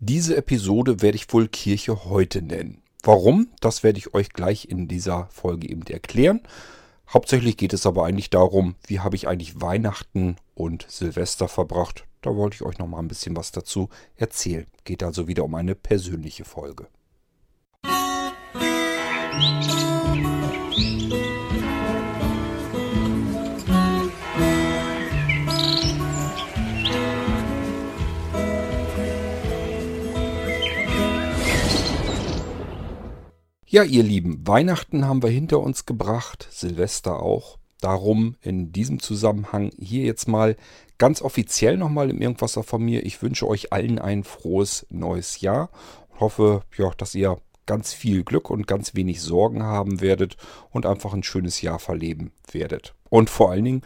Diese Episode werde ich wohl Kirche heute nennen. Warum? Das werde ich euch gleich in dieser Folge eben erklären. Hauptsächlich geht es aber eigentlich darum, wie habe ich eigentlich Weihnachten und Silvester verbracht. Da wollte ich euch noch mal ein bisschen was dazu erzählen. Geht also wieder um eine persönliche Folge. Musik Ja, ihr Lieben, Weihnachten haben wir hinter uns gebracht, Silvester auch. Darum in diesem Zusammenhang hier jetzt mal ganz offiziell nochmal im Irgendwasser von mir. Ich wünsche euch allen ein frohes neues Jahr. Hoffe, ja, dass ihr ganz viel Glück und ganz wenig Sorgen haben werdet und einfach ein schönes Jahr verleben werdet. Und vor allen Dingen,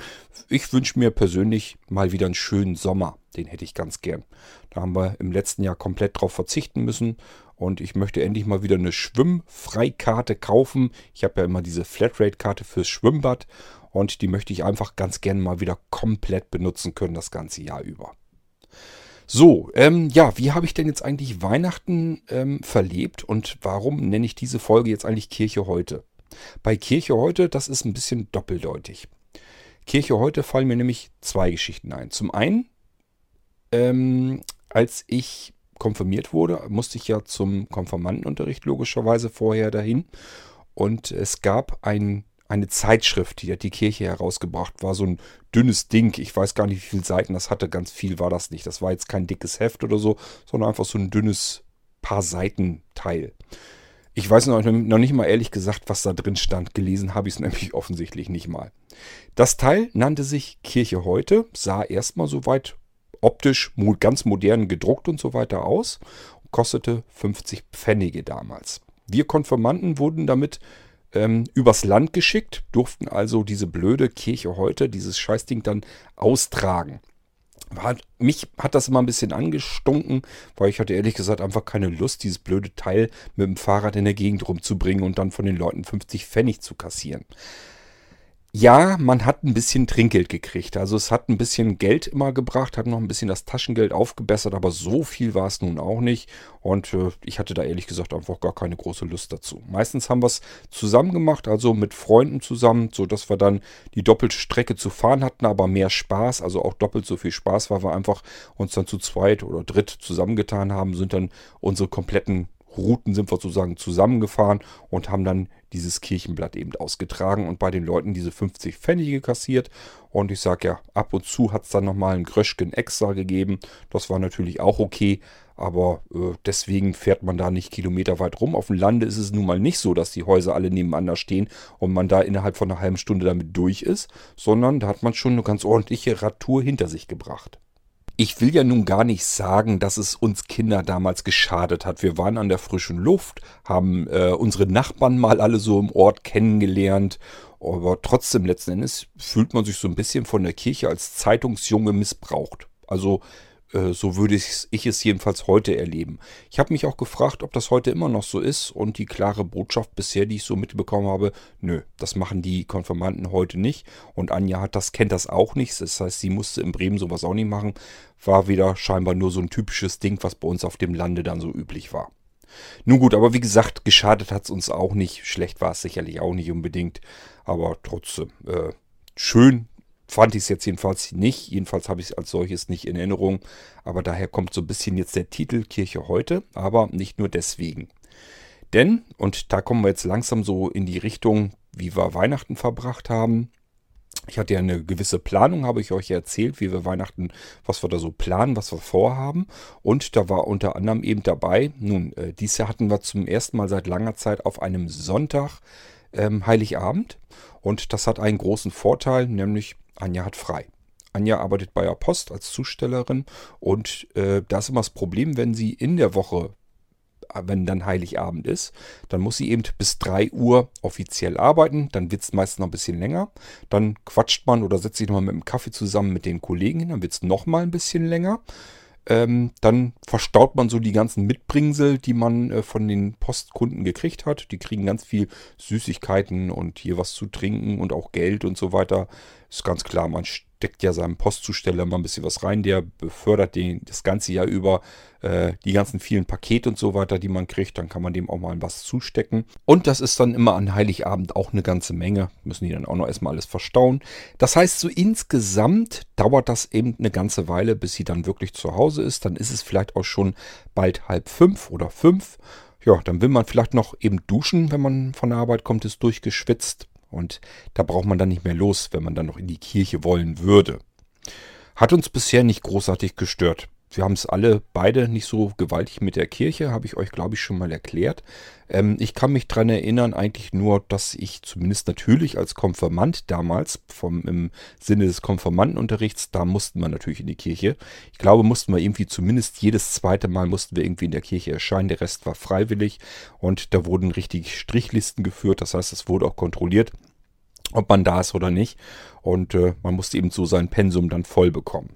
ich wünsche mir persönlich mal wieder einen schönen Sommer. Den hätte ich ganz gern. Da haben wir im letzten Jahr komplett drauf verzichten müssen. Und ich möchte endlich mal wieder eine Schwimmfreikarte kaufen. Ich habe ja immer diese Flatrate-Karte fürs Schwimmbad. Und die möchte ich einfach ganz gerne mal wieder komplett benutzen können, das ganze Jahr über. So, ähm, ja, wie habe ich denn jetzt eigentlich Weihnachten ähm, verlebt und warum nenne ich diese Folge jetzt eigentlich Kirche heute? Bei Kirche heute, das ist ein bisschen doppeldeutig. Kirche heute fallen mir nämlich zwei Geschichten ein. Zum einen ähm, als ich konfirmiert wurde, musste ich ja zum Konfirmandenunterricht logischerweise vorher dahin. Und es gab ein, eine Zeitschrift, die hat die Kirche herausgebracht, war so ein dünnes Ding. Ich weiß gar nicht, wie viele Seiten das hatte. Ganz viel war das nicht. Das war jetzt kein dickes Heft oder so, sondern einfach so ein dünnes paar Seiten Teil. Ich weiß noch, noch nicht mal ehrlich gesagt, was da drin stand. Gelesen habe ich es nämlich offensichtlich nicht mal. Das Teil nannte sich Kirche heute, sah erstmal soweit optisch ganz modern gedruckt und so weiter aus. Kostete 50 Pfennige damals. Wir Konfirmanden wurden damit ähm, übers Land geschickt, durften also diese blöde Kirche heute, dieses Scheißding dann austragen. War, mich hat das immer ein bisschen angestunken, weil ich hatte ehrlich gesagt einfach keine Lust, dieses blöde Teil mit dem Fahrrad in der Gegend rumzubringen und dann von den Leuten 50 Pfennig zu kassieren. Ja, man hat ein bisschen Trinkgeld gekriegt. Also es hat ein bisschen Geld immer gebracht, hat noch ein bisschen das Taschengeld aufgebessert, aber so viel war es nun auch nicht. Und äh, ich hatte da ehrlich gesagt einfach gar keine große Lust dazu. Meistens haben wir es zusammen gemacht, also mit Freunden zusammen, sodass wir dann die doppelte Strecke zu fahren hatten, aber mehr Spaß, also auch doppelt so viel Spaß, weil wir einfach uns dann zu zweit oder dritt zusammengetan haben, sind dann unsere kompletten Routen sind wir sozusagen zusammengefahren und haben dann dieses Kirchenblatt eben ausgetragen und bei den Leuten diese 50 Pfennige kassiert. Und ich sage ja, ab und zu hat es dann nochmal ein Gröschken extra gegeben. Das war natürlich auch okay, aber äh, deswegen fährt man da nicht kilometerweit rum. Auf dem Lande ist es nun mal nicht so, dass die Häuser alle nebeneinander stehen und man da innerhalb von einer halben Stunde damit durch ist, sondern da hat man schon eine ganz ordentliche Radtour hinter sich gebracht. Ich will ja nun gar nicht sagen, dass es uns Kinder damals geschadet hat. Wir waren an der frischen Luft, haben äh, unsere Nachbarn mal alle so im Ort kennengelernt. Aber trotzdem letzten Endes fühlt man sich so ein bisschen von der Kirche als Zeitungsjunge missbraucht. Also so würde ich, es jedenfalls heute erleben. Ich habe mich auch gefragt, ob das heute immer noch so ist und die klare Botschaft bisher, die ich so mitbekommen habe, nö, das machen die Konfirmanden heute nicht und Anja hat das, kennt das auch nicht. Das heißt, sie musste in Bremen sowas auch nicht machen. War wieder scheinbar nur so ein typisches Ding, was bei uns auf dem Lande dann so üblich war. Nun gut, aber wie gesagt, geschadet hat es uns auch nicht. Schlecht war es sicherlich auch nicht unbedingt. Aber trotzdem, äh, schön, fand ich es jetzt jedenfalls nicht. Jedenfalls habe ich es als solches nicht in Erinnerung. Aber daher kommt so ein bisschen jetzt der Titel Kirche heute. Aber nicht nur deswegen. Denn, und da kommen wir jetzt langsam so in die Richtung, wie wir Weihnachten verbracht haben. Ich hatte ja eine gewisse Planung, habe ich euch erzählt, wie wir Weihnachten, was wir da so planen, was wir vorhaben. Und da war unter anderem eben dabei, nun, äh, dieses Jahr hatten wir zum ersten Mal seit langer Zeit auf einem Sonntag ähm, Heiligabend. Und das hat einen großen Vorteil, nämlich Anja hat frei. Anja arbeitet bei der Post als Zustellerin und äh, da ist immer das Problem, wenn sie in der Woche, äh, wenn dann Heiligabend ist, dann muss sie eben bis 3 Uhr offiziell arbeiten, dann wird es meistens noch ein bisschen länger, dann quatscht man oder setzt sich nochmal mit dem Kaffee zusammen mit den Kollegen hin, dann wird es nochmal ein bisschen länger. Ähm, dann verstaut man so die ganzen Mitbringsel, die man äh, von den Postkunden gekriegt hat. Die kriegen ganz viel Süßigkeiten und hier was zu trinken und auch Geld und so weiter. Ist ganz klar, man steckt ja seinem Postzusteller mal ein bisschen was rein. Der befördert den das ganze Jahr über äh, die ganzen vielen Pakete und so weiter, die man kriegt. Dann kann man dem auch mal was zustecken. Und das ist dann immer an Heiligabend auch eine ganze Menge. Müssen die dann auch noch erstmal alles verstauen. Das heißt, so insgesamt dauert das eben eine ganze Weile, bis sie dann wirklich zu Hause ist. Dann ist es vielleicht auch schon bald halb fünf oder fünf. Ja, dann will man vielleicht noch eben duschen, wenn man von der Arbeit kommt, ist durchgeschwitzt. Und da braucht man dann nicht mehr los, wenn man dann noch in die Kirche wollen würde. Hat uns bisher nicht großartig gestört. Wir haben es alle beide nicht so gewaltig mit der Kirche, habe ich euch, glaube ich, schon mal erklärt. Ähm, ich kann mich daran erinnern, eigentlich nur, dass ich zumindest natürlich als Konfirmand damals, vom, im Sinne des Konfirmandenunterrichts, da mussten wir natürlich in die Kirche. Ich glaube, mussten wir irgendwie zumindest jedes zweite Mal mussten wir irgendwie in der Kirche erscheinen. Der Rest war freiwillig und da wurden richtig Strichlisten geführt. Das heißt, es wurde auch kontrolliert, ob man da ist oder nicht. Und äh, man musste eben so sein Pensum dann voll bekommen.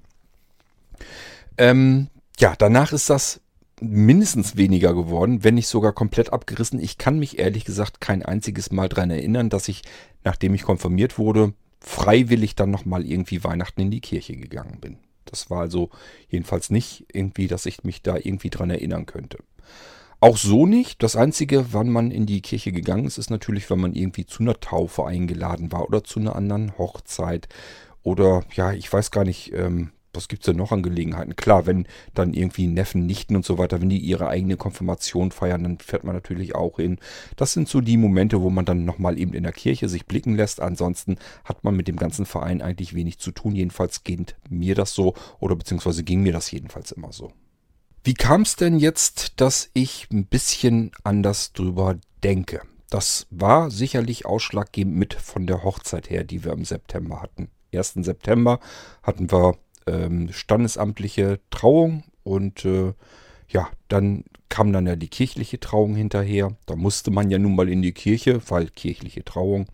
Ähm, ja, danach ist das mindestens weniger geworden, wenn nicht sogar komplett abgerissen. Ich kann mich ehrlich gesagt kein einziges Mal daran erinnern, dass ich, nachdem ich konfirmiert wurde, freiwillig dann nochmal irgendwie Weihnachten in die Kirche gegangen bin. Das war also jedenfalls nicht irgendwie, dass ich mich da irgendwie dran erinnern könnte. Auch so nicht. Das Einzige, wann man in die Kirche gegangen ist, ist natürlich, wenn man irgendwie zu einer Taufe eingeladen war oder zu einer anderen Hochzeit. Oder ja, ich weiß gar nicht, ähm, was gibt es denn noch an Gelegenheiten? Klar, wenn dann irgendwie Neffen, Nichten und so weiter, wenn die ihre eigene Konfirmation feiern, dann fährt man natürlich auch hin. Das sind so die Momente, wo man dann nochmal eben in der Kirche sich blicken lässt. Ansonsten hat man mit dem ganzen Verein eigentlich wenig zu tun. Jedenfalls geht mir das so oder beziehungsweise ging mir das jedenfalls immer so. Wie kam es denn jetzt, dass ich ein bisschen anders drüber denke? Das war sicherlich ausschlaggebend mit von der Hochzeit her, die wir im September hatten. 1. September hatten wir ähm, standesamtliche Trauung und äh, ja, dann kam dann ja die kirchliche Trauung hinterher. Da musste man ja nun mal in die Kirche, weil kirchliche Trauung.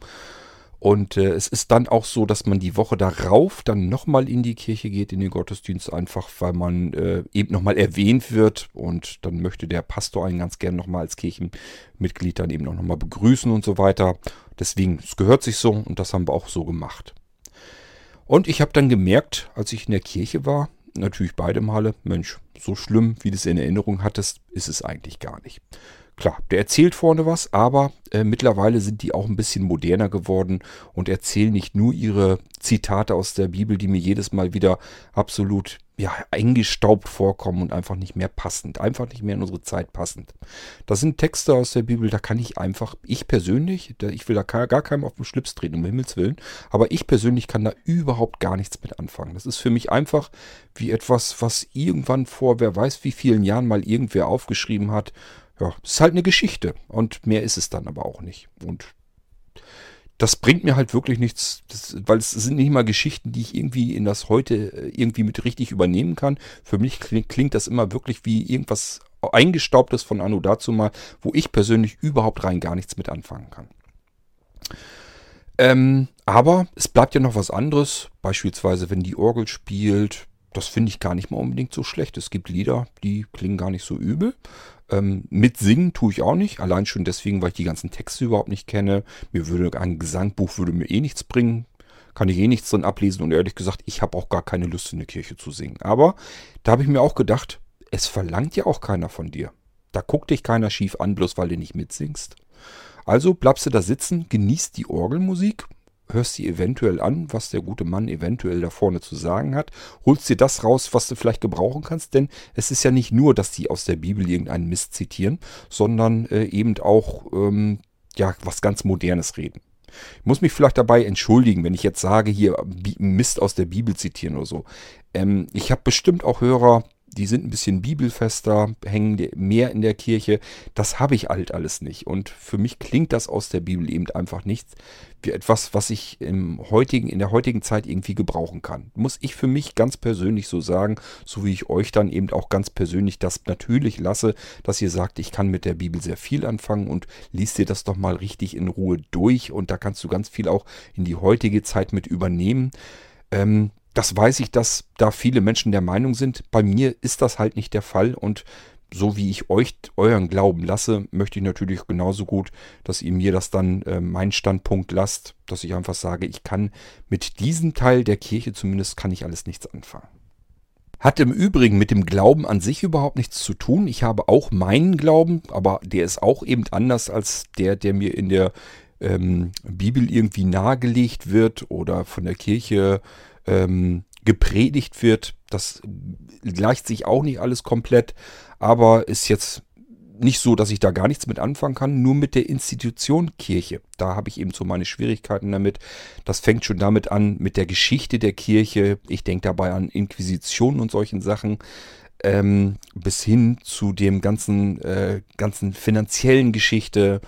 Und äh, es ist dann auch so, dass man die Woche darauf dann nochmal in die Kirche geht, in den Gottesdienst, einfach weil man äh, eben nochmal erwähnt wird. Und dann möchte der Pastor einen ganz gern nochmal als Kirchenmitglied dann eben auch nochmal begrüßen und so weiter. Deswegen, es gehört sich so und das haben wir auch so gemacht. Und ich habe dann gemerkt, als ich in der Kirche war, natürlich beide Male, Mensch, so schlimm, wie du es in Erinnerung hattest, ist es eigentlich gar nicht. Klar, der erzählt vorne was, aber äh, mittlerweile sind die auch ein bisschen moderner geworden und erzählen nicht nur ihre Zitate aus der Bibel, die mir jedes Mal wieder absolut ja, eingestaubt vorkommen und einfach nicht mehr passend, einfach nicht mehr in unsere Zeit passend. Das sind Texte aus der Bibel, da kann ich einfach, ich persönlich, ich will da gar keinem auf den Schlips treten, um Himmels Willen, aber ich persönlich kann da überhaupt gar nichts mit anfangen. Das ist für mich einfach wie etwas, was irgendwann vor, wer weiß wie vielen Jahren mal irgendwer aufgeschrieben hat. Ja, ist halt eine Geschichte und mehr ist es dann aber auch nicht. Und das bringt mir halt wirklich nichts, das, weil es sind nicht mal Geschichten, die ich irgendwie in das heute äh, irgendwie mit richtig übernehmen kann. Für mich klingt, klingt das immer wirklich wie irgendwas eingestaubtes von Anno dazu mal, wo ich persönlich überhaupt rein gar nichts mit anfangen kann. Ähm, aber es bleibt ja noch was anderes, beispielsweise wenn die Orgel spielt, das finde ich gar nicht mal unbedingt so schlecht. Es gibt Lieder, die klingen gar nicht so übel. Ähm, mit singen tue ich auch nicht, allein schon deswegen, weil ich die ganzen Texte überhaupt nicht kenne. Mir würde ein Gesangbuch würde mir eh nichts bringen. Kann ich eh nichts drin ablesen und ehrlich gesagt, ich habe auch gar keine Lust in der Kirche zu singen. Aber da habe ich mir auch gedacht, es verlangt ja auch keiner von dir. Da guckt dich keiner schief an, bloß weil du nicht mitsingst. Also bleibst du da sitzen, genießt die Orgelmusik hörst dir eventuell an, was der gute Mann eventuell da vorne zu sagen hat, holst dir das raus, was du vielleicht gebrauchen kannst, denn es ist ja nicht nur, dass die aus der Bibel irgendeinen Mist zitieren, sondern äh, eben auch ähm, ja was ganz Modernes reden. Ich muss mich vielleicht dabei entschuldigen, wenn ich jetzt sage, hier Mist aus der Bibel zitieren oder so. Ähm, ich habe bestimmt auch Hörer, die sind ein bisschen bibelfester, hängen mehr in der Kirche. Das habe ich halt alles nicht. Und für mich klingt das aus der Bibel eben einfach nicht wie etwas, was ich im heutigen, in der heutigen Zeit irgendwie gebrauchen kann. Muss ich für mich ganz persönlich so sagen, so wie ich euch dann eben auch ganz persönlich das natürlich lasse, dass ihr sagt, ich kann mit der Bibel sehr viel anfangen und liest dir das doch mal richtig in Ruhe durch und da kannst du ganz viel auch in die heutige Zeit mit übernehmen. Ähm, das weiß ich, dass da viele Menschen der Meinung sind. Bei mir ist das halt nicht der Fall und so wie ich euch euren Glauben lasse, möchte ich natürlich genauso gut, dass ihr mir das dann äh, meinen Standpunkt lasst, dass ich einfach sage, ich kann mit diesem Teil der Kirche zumindest kann ich alles nichts anfangen. Hat im Übrigen mit dem Glauben an sich überhaupt nichts zu tun. Ich habe auch meinen Glauben, aber der ist auch eben anders als der, der mir in der ähm, Bibel irgendwie nahegelegt wird oder von der Kirche ähm, gepredigt wird. Das gleicht sich auch nicht alles komplett, aber ist jetzt nicht so, dass ich da gar nichts mit anfangen kann, nur mit der Institution Kirche. Da habe ich eben so meine Schwierigkeiten damit. Das fängt schon damit an, mit der Geschichte der Kirche. Ich denke dabei an Inquisitionen und solchen Sachen. Ähm, bis hin zu dem ganzen, äh, ganzen finanziellen Geschichte,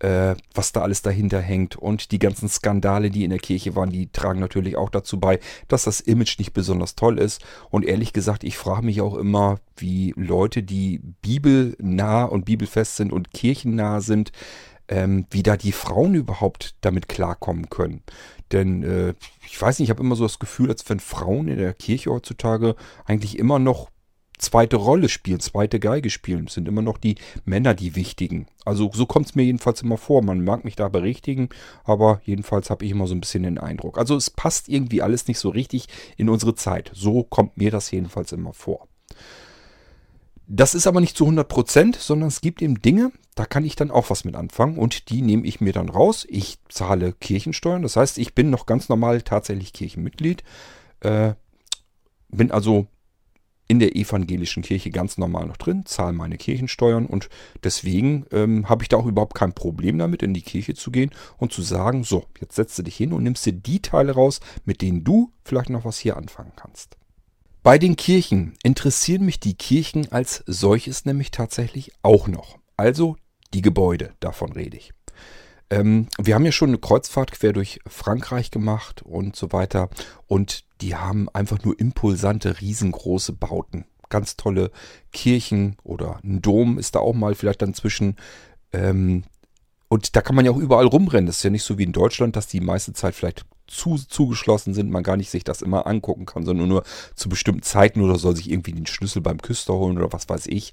äh, was da alles dahinter hängt. Und die ganzen Skandale, die in der Kirche waren, die tragen natürlich auch dazu bei, dass das Image nicht besonders toll ist. Und ehrlich gesagt, ich frage mich auch immer, wie Leute, die bibelnah und bibelfest sind und kirchennah sind, ähm, wie da die Frauen überhaupt damit klarkommen können. Denn äh, ich weiß nicht, ich habe immer so das Gefühl, als wenn Frauen in der Kirche heutzutage eigentlich immer noch zweite Rolle spielen, zweite Geige spielen. Sind immer noch die Männer die wichtigen. Also so kommt es mir jedenfalls immer vor. Man mag mich da berichtigen, aber jedenfalls habe ich immer so ein bisschen den Eindruck. Also es passt irgendwie alles nicht so richtig in unsere Zeit. So kommt mir das jedenfalls immer vor. Das ist aber nicht zu 100 Prozent, sondern es gibt eben Dinge, da kann ich dann auch was mit anfangen und die nehme ich mir dann raus. Ich zahle Kirchensteuern, das heißt, ich bin noch ganz normal tatsächlich Kirchenmitglied. Äh, bin also in der evangelischen Kirche ganz normal noch drin, zahle meine Kirchensteuern und deswegen ähm, habe ich da auch überhaupt kein Problem damit, in die Kirche zu gehen und zu sagen, so, jetzt setzt du dich hin und nimmst dir die Teile raus, mit denen du vielleicht noch was hier anfangen kannst. Bei den Kirchen interessieren mich die Kirchen als solches nämlich tatsächlich auch noch. Also die Gebäude, davon rede ich. Ähm, wir haben ja schon eine Kreuzfahrt quer durch Frankreich gemacht und so weiter. Und die haben einfach nur impulsante, riesengroße Bauten. Ganz tolle Kirchen oder ein Dom ist da auch mal vielleicht dann zwischen. Ähm, und da kann man ja auch überall rumrennen. Das ist ja nicht so wie in Deutschland, dass die meiste Zeit vielleicht zu, zugeschlossen sind, man gar nicht sich das immer angucken kann, sondern nur zu bestimmten Zeiten oder soll sich irgendwie den Schlüssel beim Küster holen oder was weiß ich.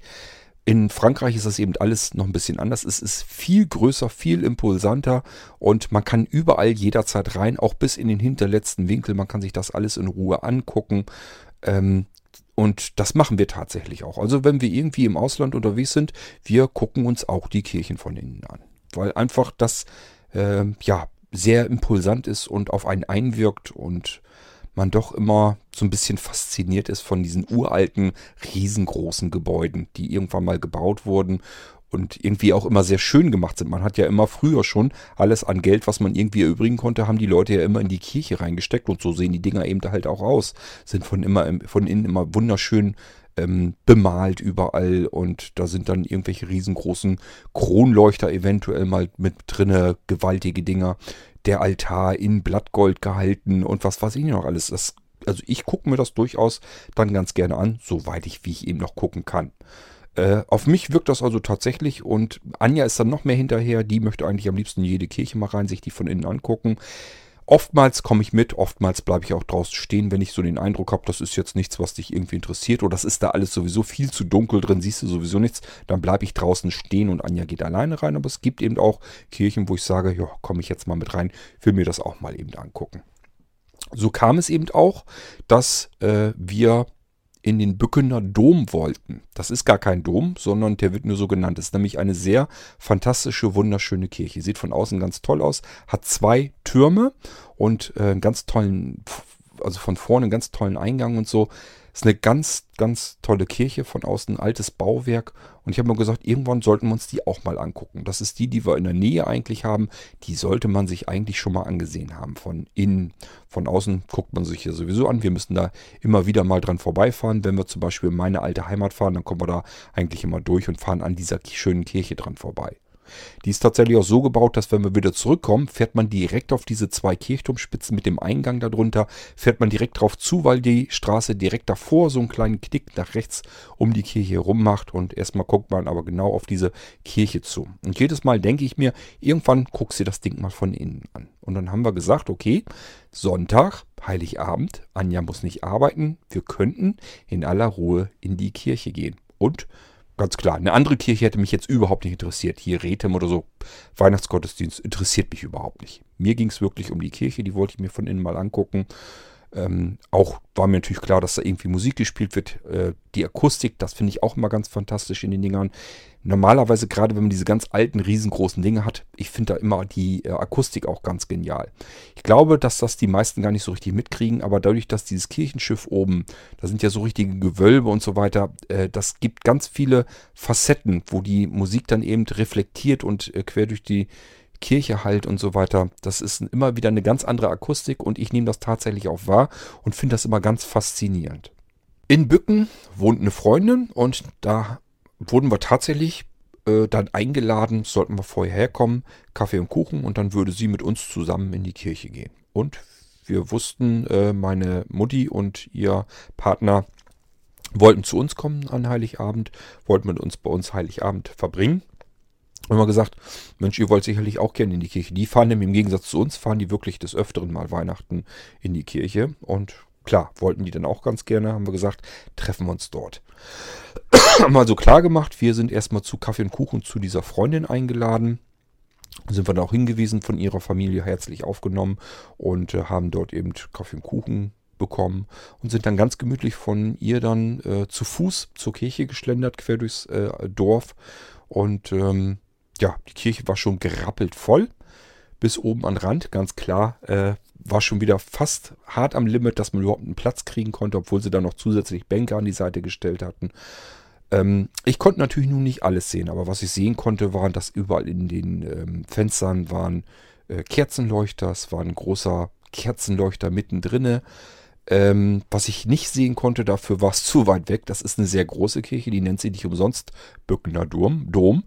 In Frankreich ist das eben alles noch ein bisschen anders. Es ist viel größer, viel impulsanter und man kann überall jederzeit rein, auch bis in den hinterletzten Winkel. Man kann sich das alles in Ruhe angucken. Ähm, und das machen wir tatsächlich auch. Also wenn wir irgendwie im Ausland unterwegs sind, wir gucken uns auch die Kirchen von innen an. Weil einfach das äh, ja sehr impulsant ist und auf einen einwirkt und man doch immer so ein bisschen fasziniert ist von diesen uralten, riesengroßen Gebäuden, die irgendwann mal gebaut wurden und irgendwie auch immer sehr schön gemacht sind. Man hat ja immer früher schon alles an Geld, was man irgendwie erübrigen konnte, haben die Leute ja immer in die Kirche reingesteckt und so sehen die Dinger eben halt auch aus. Sind von immer von innen immer wunderschön ähm, bemalt überall und da sind dann irgendwelche riesengroßen Kronleuchter eventuell mal mit drinne, gewaltige Dinger der Altar in Blattgold gehalten und was weiß ich noch alles. Das, also ich gucke mir das durchaus dann ganz gerne an, soweit ich, wie ich eben noch gucken kann. Äh, auf mich wirkt das also tatsächlich und Anja ist dann noch mehr hinterher. Die möchte eigentlich am liebsten jede Kirche mal rein, sich die von innen angucken. Oftmals komme ich mit, oftmals bleibe ich auch draußen stehen, wenn ich so den Eindruck habe, das ist jetzt nichts, was dich irgendwie interessiert oder das ist da alles sowieso viel zu dunkel drin, siehst du sowieso nichts, dann bleibe ich draußen stehen und Anja geht alleine rein. Aber es gibt eben auch Kirchen, wo ich sage, ja, komme ich jetzt mal mit rein, will mir das auch mal eben angucken. So kam es eben auch, dass äh, wir in den Bückener Dom wollten. Das ist gar kein Dom, sondern der wird nur so genannt. Das ist nämlich eine sehr fantastische, wunderschöne Kirche. Sieht von außen ganz toll aus, hat zwei Türme und äh, einen ganz tollen, also von vorne einen ganz tollen Eingang und so. Ist eine ganz, ganz tolle Kirche, von außen ein altes Bauwerk. Und ich habe mir gesagt, irgendwann sollten wir uns die auch mal angucken. Das ist die, die wir in der Nähe eigentlich haben. Die sollte man sich eigentlich schon mal angesehen haben. Von innen, von außen guckt man sich ja sowieso an. Wir müssen da immer wieder mal dran vorbeifahren. Wenn wir zum Beispiel in meine alte Heimat fahren, dann kommen wir da eigentlich immer durch und fahren an dieser schönen Kirche dran vorbei. Die ist tatsächlich auch so gebaut, dass wenn wir wieder zurückkommen, fährt man direkt auf diese zwei Kirchturmspitzen mit dem Eingang darunter, fährt man direkt drauf zu, weil die Straße direkt davor so einen kleinen Knick nach rechts um die Kirche herum macht und erstmal guckt man aber genau auf diese Kirche zu. Und jedes Mal denke ich mir, irgendwann guckst du das Ding mal von innen an. Und dann haben wir gesagt, okay, Sonntag, Heiligabend, Anja muss nicht arbeiten, wir könnten in aller Ruhe in die Kirche gehen. Und ganz klar. Eine andere Kirche hätte mich jetzt überhaupt nicht interessiert. Hier Rethem oder so, Weihnachtsgottesdienst interessiert mich überhaupt nicht. Mir ging es wirklich um die Kirche, die wollte ich mir von innen mal angucken. Ähm, auch war mir natürlich klar, dass da irgendwie Musik gespielt wird. Äh, die Akustik, das finde ich auch immer ganz fantastisch in den Dingern. Normalerweise, gerade wenn man diese ganz alten, riesengroßen Dinge hat, ich finde da immer die äh, Akustik auch ganz genial. Ich glaube, dass das die meisten gar nicht so richtig mitkriegen, aber dadurch, dass dieses Kirchenschiff oben, da sind ja so richtige Gewölbe und so weiter, äh, das gibt ganz viele Facetten, wo die Musik dann eben reflektiert und äh, quer durch die Kirche halt und so weiter. Das ist immer wieder eine ganz andere Akustik und ich nehme das tatsächlich auch wahr und finde das immer ganz faszinierend. In Bücken wohnt eine Freundin und da wurden wir tatsächlich äh, dann eingeladen, sollten wir vorher herkommen, Kaffee und Kuchen und dann würde sie mit uns zusammen in die Kirche gehen. Und wir wussten, äh, meine Mutti und ihr Partner wollten zu uns kommen an Heiligabend, wollten mit uns bei uns Heiligabend verbringen haben wir gesagt, Mensch, ihr wollt sicherlich auch gerne in die Kirche. Die fahren nämlich im Gegensatz zu uns, fahren die wirklich des Öfteren mal Weihnachten in die Kirche. Und klar, wollten die dann auch ganz gerne, haben wir gesagt, treffen wir uns dort. haben wir also klar gemacht, wir sind erstmal zu Kaffee und Kuchen zu dieser Freundin eingeladen. Sind wir dann auch hingewiesen, von ihrer Familie herzlich aufgenommen und äh, haben dort eben Kaffee und Kuchen bekommen und sind dann ganz gemütlich von ihr dann äh, zu Fuß zur Kirche geschlendert, quer durchs äh, Dorf. Und ähm, ja, die Kirche war schon gerappelt voll. Bis oben an Rand, ganz klar. Äh, war schon wieder fast hart am Limit, dass man überhaupt einen Platz kriegen konnte, obwohl sie da noch zusätzlich Bänke an die Seite gestellt hatten. Ähm, ich konnte natürlich nun nicht alles sehen, aber was ich sehen konnte, waren, dass überall in den ähm, Fenstern waren äh, Kerzenleuchter, es war ein großer Kerzenleuchter mittendrin. Ähm, was ich nicht sehen konnte, dafür war es zu weit weg. Das ist eine sehr große Kirche, die nennt sie nicht umsonst Bückener Dom. Dom.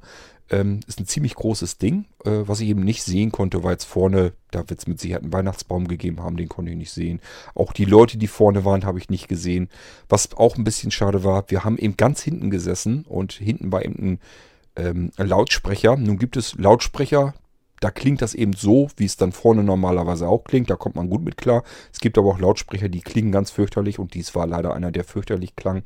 Ähm, ist ein ziemlich großes Ding. Äh, was ich eben nicht sehen konnte, war jetzt vorne, da wird es mit Sicherheit einen Weihnachtsbaum gegeben haben, den konnte ich nicht sehen. Auch die Leute, die vorne waren, habe ich nicht gesehen. Was auch ein bisschen schade war, wir haben eben ganz hinten gesessen und hinten war eben ein ähm, Lautsprecher. Nun gibt es Lautsprecher, da klingt das eben so, wie es dann vorne normalerweise auch klingt. Da kommt man gut mit klar. Es gibt aber auch Lautsprecher, die klingen ganz fürchterlich und dies war leider einer, der fürchterlich klang.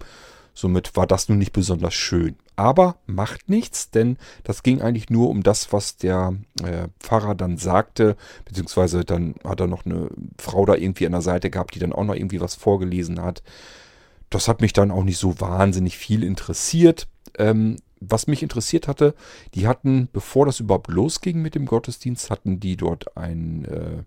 Somit war das nun nicht besonders schön. Aber macht nichts, denn das ging eigentlich nur um das, was der äh, Pfarrer dann sagte, beziehungsweise dann hat er noch eine Frau da irgendwie an der Seite gehabt, die dann auch noch irgendwie was vorgelesen hat. Das hat mich dann auch nicht so wahnsinnig viel interessiert. Ähm, was mich interessiert hatte, die hatten, bevor das überhaupt losging mit dem Gottesdienst, hatten die dort ein äh,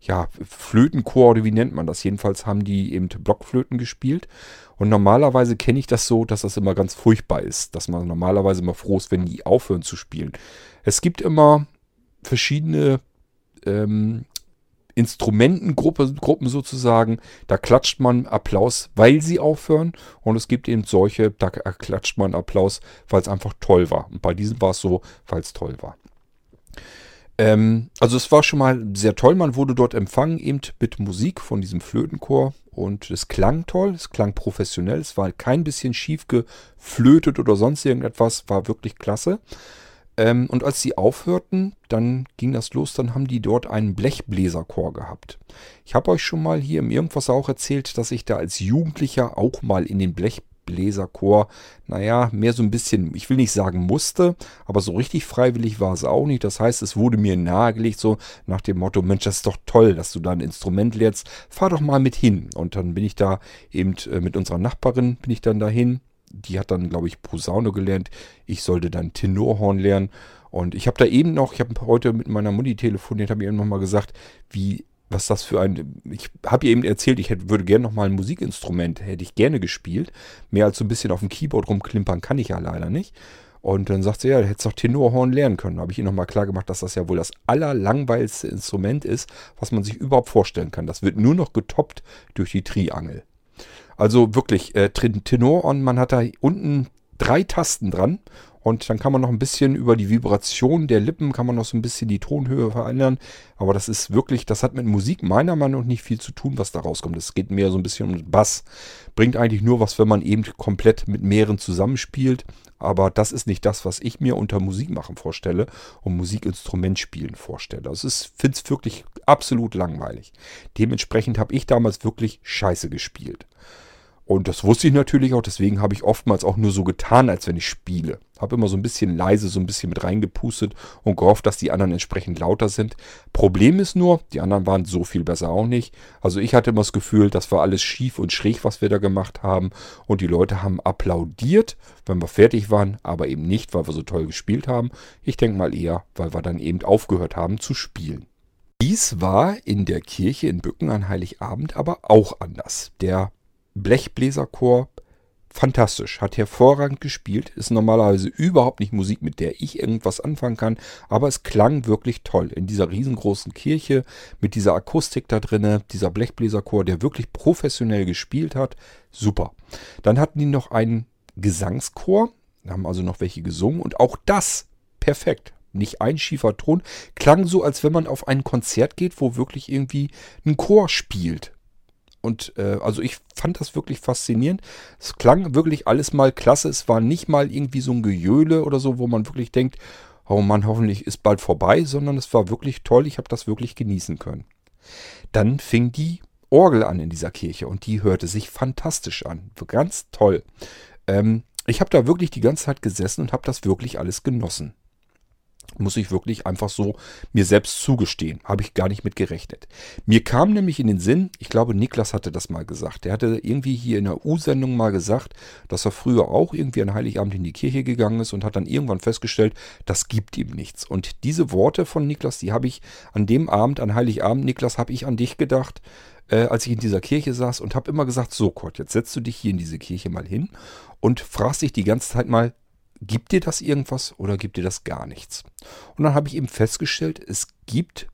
ja, Flötenchor oder wie nennt man das? Jedenfalls haben die eben Blockflöten gespielt. Und normalerweise kenne ich das so, dass das immer ganz furchtbar ist, dass man normalerweise immer froh ist, wenn die aufhören zu spielen. Es gibt immer verschiedene ähm, Instrumentengruppen sozusagen. Da klatscht man Applaus, weil sie aufhören. Und es gibt eben solche, da klatscht man Applaus, weil es einfach toll war. Und bei diesem war es so, weil es toll war. Ähm, also es war schon mal sehr toll. Man wurde dort empfangen, eben mit Musik von diesem Flötenchor. Und es klang toll, es klang professionell. Es war kein bisschen schief geflötet oder sonst irgendetwas. War wirklich klasse. Ähm, und als sie aufhörten, dann ging das los, dann haben die dort einen Blechbläserchor gehabt. Ich habe euch schon mal hier im Irgendwas auch erzählt, dass ich da als Jugendlicher auch mal in den Blechbläserchor, naja, mehr so ein bisschen, ich will nicht sagen musste, aber so richtig freiwillig war es auch nicht. Das heißt, es wurde mir nahegelegt, so nach dem Motto, Mensch, das ist doch toll, dass du da ein Instrument lernst, fahr doch mal mit hin. Und dann bin ich da eben äh, mit unserer Nachbarin, bin ich dann dahin die hat dann, glaube ich, Posaune gelernt. Ich sollte dann Tenorhorn lernen. Und ich habe da eben noch, ich habe heute mit meiner Mutti telefoniert, habe ihr noch mal gesagt, wie, was das für ein, ich habe ihr eben erzählt, ich hätte, würde gerne noch mal ein Musikinstrument, hätte ich gerne gespielt. Mehr als so ein bisschen auf dem Keyboard rumklimpern kann ich ja leider nicht. Und dann sagt sie, ja, du hättest doch Tenorhorn lernen können. Da habe ich ihr nochmal klar gemacht, dass das ja wohl das allerlangweiligste Instrument ist, was man sich überhaupt vorstellen kann. Das wird nur noch getoppt durch die Triangel. Also wirklich äh, Tenor und man hat da unten drei Tasten dran und dann kann man noch ein bisschen über die Vibration der Lippen, kann man noch so ein bisschen die Tonhöhe verändern. Aber das ist wirklich, das hat mit Musik meiner Meinung nach nicht viel zu tun, was da rauskommt. Es geht mehr so ein bisschen um Bass. Bringt eigentlich nur was, wenn man eben komplett mit mehreren zusammenspielt. Aber das ist nicht das, was ich mir unter Musik machen vorstelle und Musikinstrument spielen vorstelle. Also ich finde es wirklich absolut langweilig. Dementsprechend habe ich damals wirklich scheiße gespielt. Und das wusste ich natürlich auch, deswegen habe ich oftmals auch nur so getan, als wenn ich spiele. Habe immer so ein bisschen leise, so ein bisschen mit reingepustet und gehofft, dass die anderen entsprechend lauter sind. Problem ist nur, die anderen waren so viel besser auch nicht. Also ich hatte immer das Gefühl, das war alles schief und schräg, was wir da gemacht haben. Und die Leute haben applaudiert, wenn wir fertig waren, aber eben nicht, weil wir so toll gespielt haben. Ich denke mal eher, weil wir dann eben aufgehört haben zu spielen. Dies war in der Kirche in Bücken an Heiligabend aber auch anders. Der Blechbläserchor fantastisch, hat hervorragend gespielt, ist normalerweise überhaupt nicht Musik, mit der ich irgendwas anfangen kann, aber es klang wirklich toll in dieser riesengroßen Kirche mit dieser Akustik da drinne, dieser Blechbläserchor, der wirklich professionell gespielt hat, super. Dann hatten die noch einen Gesangschor, haben also noch welche gesungen und auch das perfekt. Nicht ein schiefer Ton, klang so, als wenn man auf ein Konzert geht, wo wirklich irgendwie ein Chor spielt. Und äh, also ich fand das wirklich faszinierend. Es klang wirklich alles mal klasse. Es war nicht mal irgendwie so ein Gejöhle oder so, wo man wirklich denkt, oh Mann, hoffentlich ist bald vorbei, sondern es war wirklich toll. Ich habe das wirklich genießen können. Dann fing die Orgel an in dieser Kirche und die hörte sich fantastisch an. Ganz toll. Ähm, ich habe da wirklich die ganze Zeit gesessen und habe das wirklich alles genossen. Muss ich wirklich einfach so mir selbst zugestehen. Habe ich gar nicht mit gerechnet. Mir kam nämlich in den Sinn, ich glaube, Niklas hatte das mal gesagt. Der hatte irgendwie hier in der U-Sendung mal gesagt, dass er früher auch irgendwie an Heiligabend in die Kirche gegangen ist und hat dann irgendwann festgestellt, das gibt ihm nichts. Und diese Worte von Niklas, die habe ich an dem Abend, an Heiligabend, Niklas, habe ich an dich gedacht, äh, als ich in dieser Kirche saß und habe immer gesagt, so Gott, jetzt setzt du dich hier in diese Kirche mal hin und fragst dich die ganze Zeit mal, gibt dir das irgendwas oder gibt dir das gar nichts? Und dann habe ich eben festgestellt, es gibt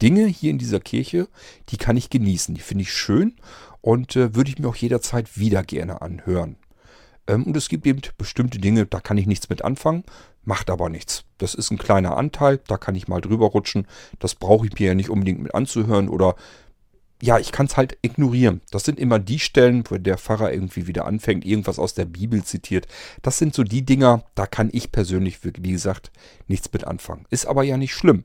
Dinge hier in dieser Kirche, die kann ich genießen, die finde ich schön und äh, würde ich mir auch jederzeit wieder gerne anhören. Ähm, und es gibt eben bestimmte Dinge, da kann ich nichts mit anfangen, macht aber nichts. Das ist ein kleiner Anteil, da kann ich mal drüber rutschen, das brauche ich mir ja nicht unbedingt mit anzuhören oder ja, ich kann es halt ignorieren. Das sind immer die Stellen, wo der Pfarrer irgendwie wieder anfängt, irgendwas aus der Bibel zitiert. Das sind so die Dinger, da kann ich persönlich, wie gesagt, nichts mit anfangen. Ist aber ja nicht schlimm.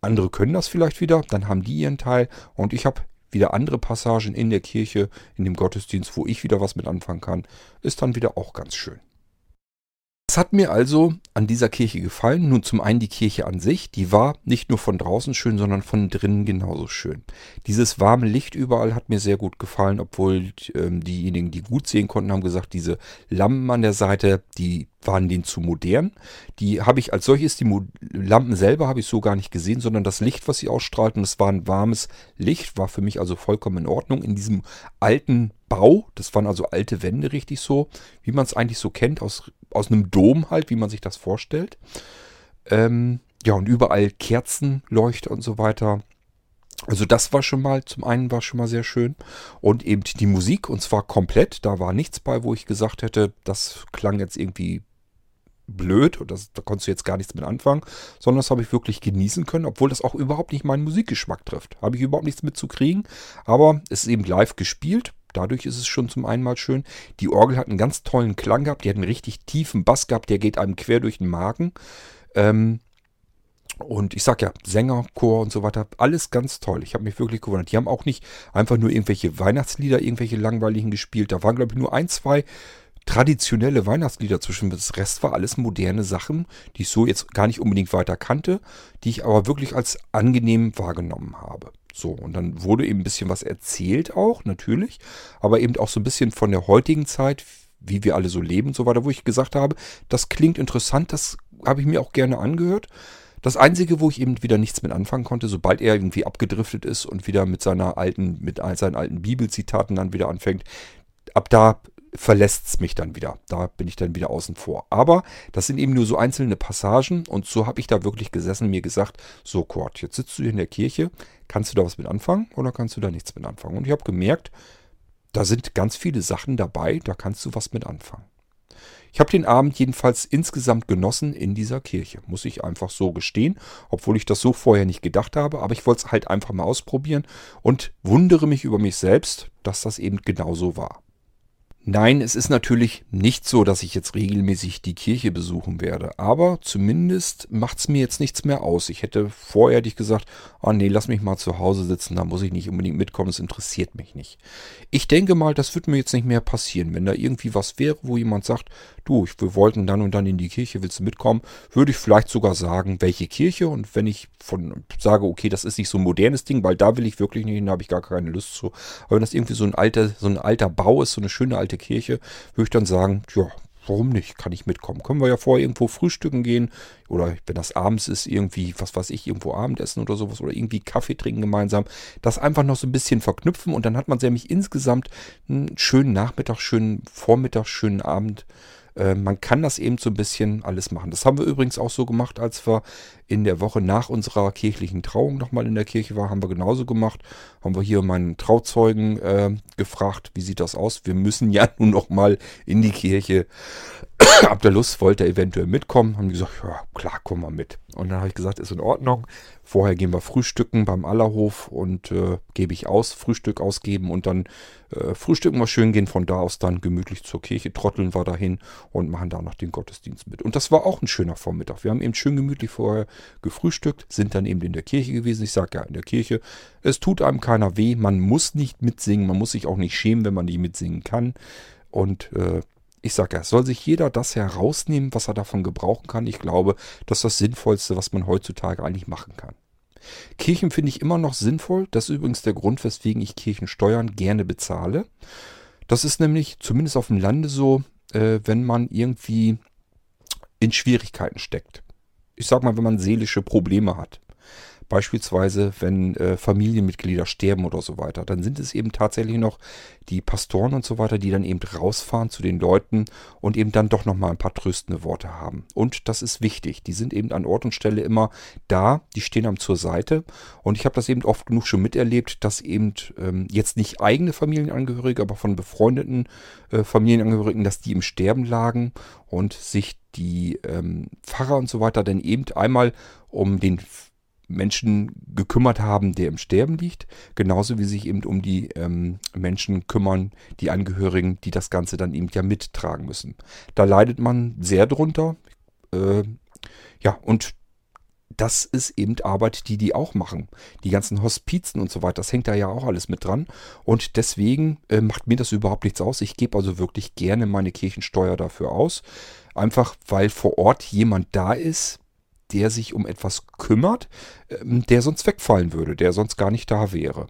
Andere können das vielleicht wieder, dann haben die ihren Teil und ich habe wieder andere Passagen in der Kirche, in dem Gottesdienst, wo ich wieder was mit anfangen kann. Ist dann wieder auch ganz schön. Es hat mir also an dieser Kirche gefallen. Nun zum einen die Kirche an sich, die war nicht nur von draußen schön, sondern von drinnen genauso schön. Dieses warme Licht überall hat mir sehr gut gefallen, obwohl ähm, diejenigen, die gut sehen konnten, haben gesagt, diese Lampen an der Seite, die waren denen zu modern. Die habe ich als solches, die Lampen selber habe ich so gar nicht gesehen, sondern das Licht, was sie ausstrahlten, das war ein warmes Licht, war für mich also vollkommen in Ordnung. In diesem alten Bau, das waren also alte Wände richtig so, wie man es eigentlich so kennt, aus, aus einem Dom halt, wie man sich das vorstellt. Ähm, ja, und überall Kerzenleuchter und so weiter. Also das war schon mal, zum einen war schon mal sehr schön. Und eben die Musik, und zwar komplett. Da war nichts bei, wo ich gesagt hätte, das klang jetzt irgendwie blöd und das, da konntest du jetzt gar nichts mit anfangen, sondern das habe ich wirklich genießen können, obwohl das auch überhaupt nicht meinen Musikgeschmack trifft. Habe ich überhaupt nichts mitzukriegen, aber es ist eben live gespielt. Dadurch ist es schon zum einen mal schön. Die Orgel hat einen ganz tollen Klang gehabt, die hat einen richtig tiefen Bass gehabt, der geht einem quer durch den Magen. Ähm, und ich sag ja, Sänger, Chor und so weiter, alles ganz toll. Ich habe mich wirklich gewundert. Die haben auch nicht einfach nur irgendwelche Weihnachtslieder, irgendwelche langweiligen gespielt. Da waren, glaube ich, nur ein, zwei traditionelle Weihnachtslieder zwischen. Das Rest war alles moderne Sachen, die ich so jetzt gar nicht unbedingt weiter kannte, die ich aber wirklich als angenehm wahrgenommen habe. So, und dann wurde eben ein bisschen was erzählt auch, natürlich, aber eben auch so ein bisschen von der heutigen Zeit, wie wir alle so leben und so weiter, wo ich gesagt habe, das klingt interessant, das habe ich mir auch gerne angehört. Das Einzige, wo ich eben wieder nichts mit anfangen konnte, sobald er irgendwie abgedriftet ist und wieder mit seiner alten, mit seinen alten Bibelzitaten dann wieder anfängt, ab da verlässt es mich dann wieder. Da bin ich dann wieder außen vor. Aber das sind eben nur so einzelne Passagen und so habe ich da wirklich gesessen und mir gesagt, so Kurt, jetzt sitzt du hier in der Kirche, kannst du da was mit anfangen oder kannst du da nichts mit anfangen? Und ich habe gemerkt, da sind ganz viele Sachen dabei, da kannst du was mit anfangen. Ich habe den Abend jedenfalls insgesamt genossen in dieser Kirche, muss ich einfach so gestehen, obwohl ich das so vorher nicht gedacht habe, aber ich wollte es halt einfach mal ausprobieren und wundere mich über mich selbst, dass das eben genauso war. Nein, es ist natürlich nicht so, dass ich jetzt regelmäßig die Kirche besuchen werde. Aber zumindest macht es mir jetzt nichts mehr aus. Ich hätte vorher hätte ich gesagt, oh nee, lass mich mal zu Hause sitzen, da muss ich nicht unbedingt mitkommen, es interessiert mich nicht. Ich denke mal, das wird mir jetzt nicht mehr passieren. Wenn da irgendwie was wäre, wo jemand sagt, du, wir wollten dann und dann in die Kirche, willst du mitkommen, würde ich vielleicht sogar sagen, welche Kirche. Und wenn ich von sage, okay, das ist nicht so ein modernes Ding, weil da will ich wirklich nicht hin, da habe ich gar keine Lust zu. Aber wenn das irgendwie so ein alter, so ein alter Bau ist, so eine schöne alte Kirche, würde ich dann sagen, ja, warum nicht? Kann ich mitkommen? Können wir ja vorher irgendwo frühstücken gehen oder wenn das abends ist, irgendwie, was weiß ich, irgendwo Abendessen oder sowas oder irgendwie Kaffee trinken gemeinsam. Das einfach noch so ein bisschen verknüpfen und dann hat man nämlich insgesamt einen schönen Nachmittag, schönen Vormittag, schönen Abend äh, man kann das eben so ein bisschen alles machen. Das haben wir übrigens auch so gemacht, als wir in der Woche nach unserer kirchlichen Trauung nochmal in der Kirche waren, haben wir genauso gemacht. Haben wir hier meinen Trauzeugen äh, gefragt, wie sieht das aus? Wir müssen ja nun nochmal in die Kirche. Ab der Lust wollte eventuell mitkommen. Haben die gesagt, ja klar, komm mal mit. Und dann habe ich gesagt, ist in Ordnung. Vorher gehen wir frühstücken beim Allerhof und äh, gebe ich aus, Frühstück ausgeben und dann äh, frühstücken wir schön, gehen von da aus dann gemütlich zur Kirche, trotteln wir dahin und machen da noch den Gottesdienst mit. Und das war auch ein schöner Vormittag. Wir haben eben schön gemütlich vorher gefrühstückt, sind dann eben in der Kirche gewesen. Ich sage ja, in der Kirche, es tut einem keiner weh, man muss nicht mitsingen, man muss sich auch nicht schämen, wenn man nicht mitsingen kann. Und äh, ich sage ja, soll sich jeder das herausnehmen, was er davon gebrauchen kann. Ich glaube, das ist das Sinnvollste, was man heutzutage eigentlich machen kann. Kirchen finde ich immer noch sinnvoll. Das ist übrigens der Grund, weswegen ich Kirchensteuern gerne bezahle. Das ist nämlich zumindest auf dem Lande so, äh, wenn man irgendwie in Schwierigkeiten steckt. Ich sag mal, wenn man seelische Probleme hat. Beispielsweise, wenn äh, Familienmitglieder sterben oder so weiter, dann sind es eben tatsächlich noch die Pastoren und so weiter, die dann eben rausfahren zu den Leuten und eben dann doch nochmal ein paar tröstende Worte haben. Und das ist wichtig. Die sind eben an Ort und Stelle immer da, die stehen am zur Seite. Und ich habe das eben oft genug schon miterlebt, dass eben ähm, jetzt nicht eigene Familienangehörige, aber von befreundeten äh, Familienangehörigen, dass die im Sterben lagen und sich die ähm, Pfarrer und so weiter dann eben einmal um den Menschen gekümmert haben, der im Sterben liegt, genauso wie sich eben um die ähm, Menschen kümmern, die Angehörigen, die das Ganze dann eben ja mittragen müssen. Da leidet man sehr drunter. Äh, ja, und das ist eben Arbeit, die die auch machen. Die ganzen Hospizen und so weiter, das hängt da ja auch alles mit dran. Und deswegen äh, macht mir das überhaupt nichts aus. Ich gebe also wirklich gerne meine Kirchensteuer dafür aus. Einfach weil vor Ort jemand da ist, der sich um etwas kümmert, ähm, der sonst wegfallen würde, der sonst gar nicht da wäre.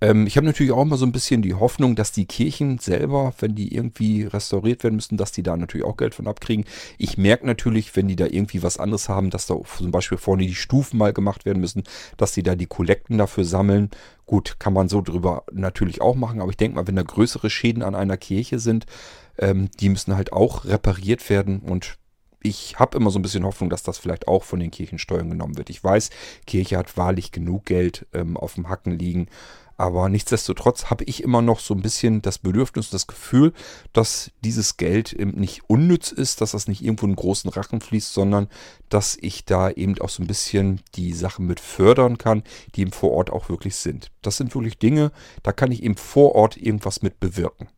Ähm, ich habe natürlich auch immer so ein bisschen die Hoffnung, dass die Kirchen selber, wenn die irgendwie restauriert werden müssen, dass die da natürlich auch Geld von abkriegen. Ich merke natürlich, wenn die da irgendwie was anderes haben, dass da zum Beispiel vorne die Stufen mal gemacht werden müssen, dass die da die Kollekten dafür sammeln. Gut, kann man so drüber natürlich auch machen, aber ich denke mal, wenn da größere Schäden an einer Kirche sind, ähm, die müssen halt auch repariert werden und ich habe immer so ein bisschen Hoffnung, dass das vielleicht auch von den Kirchensteuern genommen wird. Ich weiß, Kirche hat wahrlich genug Geld ähm, auf dem Hacken liegen. Aber nichtsdestotrotz habe ich immer noch so ein bisschen das Bedürfnis und das Gefühl, dass dieses Geld eben nicht unnütz ist, dass das nicht irgendwo in großen Rachen fließt, sondern dass ich da eben auch so ein bisschen die Sachen mit fördern kann, die eben vor Ort auch wirklich sind. Das sind wirklich Dinge, da kann ich eben vor Ort irgendwas mit bewirken.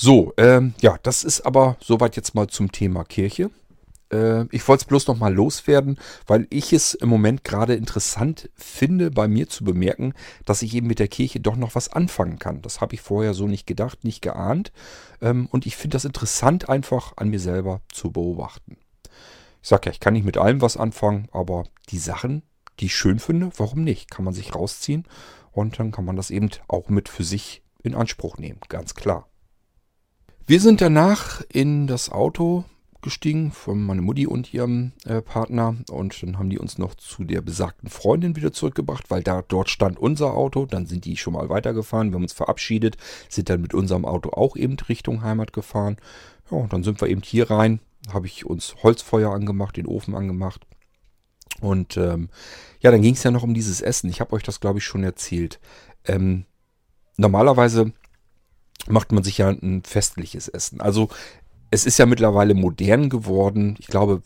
So, ähm, ja, das ist aber soweit jetzt mal zum Thema Kirche. Äh, ich wollte es bloß noch mal loswerden, weil ich es im Moment gerade interessant finde, bei mir zu bemerken, dass ich eben mit der Kirche doch noch was anfangen kann. Das habe ich vorher so nicht gedacht, nicht geahnt. Ähm, und ich finde das interessant, einfach an mir selber zu beobachten. Ich sage ja, ich kann nicht mit allem was anfangen, aber die Sachen, die ich schön finde, warum nicht? Kann man sich rausziehen und dann kann man das eben auch mit für sich in Anspruch nehmen, ganz klar. Wir sind danach in das Auto gestiegen von meiner Mutti und ihrem äh, Partner und dann haben die uns noch zu der besagten Freundin wieder zurückgebracht, weil da dort stand unser Auto. Dann sind die schon mal weitergefahren, wir haben uns verabschiedet, sind dann mit unserem Auto auch eben Richtung Heimat gefahren. Ja, und dann sind wir eben hier rein, habe ich uns Holzfeuer angemacht, den Ofen angemacht. Und ähm, ja, dann ging es ja noch um dieses Essen. Ich habe euch das, glaube ich, schon erzählt. Ähm, normalerweise macht man sich ja ein festliches Essen. Also es ist ja mittlerweile modern geworden. Ich glaube,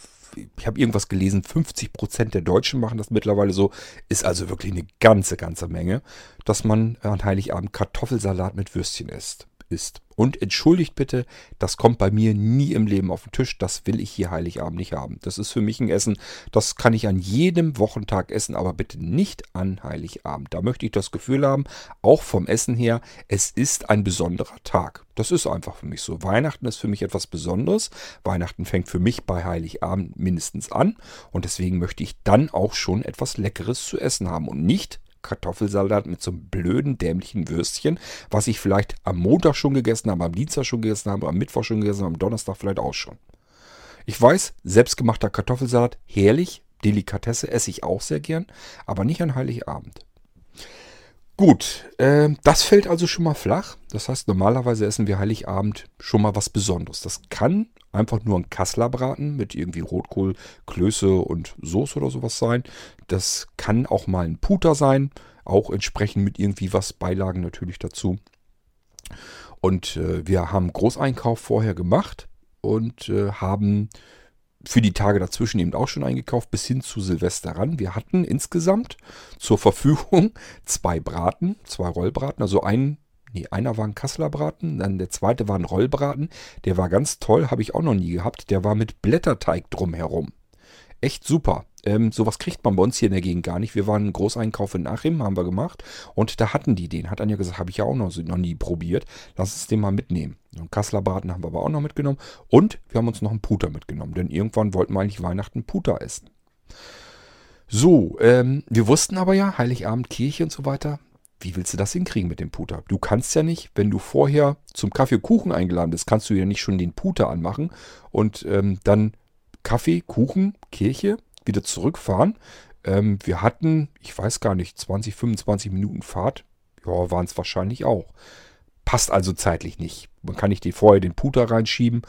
ich habe irgendwas gelesen, 50 Prozent der Deutschen machen das mittlerweile so. Ist also wirklich eine ganze, ganze Menge, dass man an Heiligabend Kartoffelsalat mit Würstchen isst ist. Und entschuldigt bitte, das kommt bei mir nie im Leben auf den Tisch. Das will ich hier Heiligabend nicht haben. Das ist für mich ein Essen, das kann ich an jedem Wochentag essen, aber bitte nicht an Heiligabend. Da möchte ich das Gefühl haben, auch vom Essen her, es ist ein besonderer Tag. Das ist einfach für mich so. Weihnachten ist für mich etwas Besonderes. Weihnachten fängt für mich bei Heiligabend mindestens an. Und deswegen möchte ich dann auch schon etwas Leckeres zu essen haben und nicht Kartoffelsalat mit so einem blöden, dämlichen Würstchen, was ich vielleicht am Montag schon gegessen habe, am Dienstag schon gegessen habe, am Mittwoch schon gegessen habe, am Donnerstag vielleicht auch schon. Ich weiß, selbstgemachter Kartoffelsalat, herrlich, Delikatesse esse ich auch sehr gern, aber nicht an Heiligabend. Gut, äh, das fällt also schon mal flach. Das heißt, normalerweise essen wir Heiligabend schon mal was Besonderes. Das kann einfach nur ein Kasslerbraten mit irgendwie Rotkohl, Klöße und Soße oder sowas sein. Das kann auch mal ein Puter sein, auch entsprechend mit irgendwie was Beilagen natürlich dazu. Und äh, wir haben Großeinkauf vorher gemacht und äh, haben für die Tage dazwischen eben auch schon eingekauft, bis hin zu Silvester ran. Wir hatten insgesamt zur Verfügung zwei Braten, zwei Rollbraten, also ein, nee, einer war ein Kasseler Braten, dann der zweite war ein Rollbraten. Der war ganz toll, habe ich auch noch nie gehabt. Der war mit Blätterteig drumherum. Echt super. Ähm, sowas kriegt man bei uns hier in der Gegend gar nicht. Wir waren einen Großeinkauf in Achim, haben wir gemacht. Und da hatten die den. Hat Anja gesagt, habe ich ja auch noch, noch nie probiert. Lass uns den mal mitnehmen. Einen Kasseler Braten haben wir aber auch noch mitgenommen. Und wir haben uns noch einen Puter mitgenommen. Denn irgendwann wollten wir eigentlich Weihnachten Puter essen. So, ähm, wir wussten aber ja, Heiligabend, Kirche und so weiter. Wie willst du das hinkriegen mit dem Puter? Du kannst ja nicht, wenn du vorher zum Kaffee Kuchen eingeladen bist, kannst du ja nicht schon den Puter anmachen und ähm, dann Kaffee, Kuchen, Kirche wieder zurückfahren. Ähm, wir hatten, ich weiß gar nicht, 20, 25 Minuten Fahrt. Ja, waren es wahrscheinlich auch. Passt also zeitlich nicht. Man kann nicht vorher den Puter reinschieben.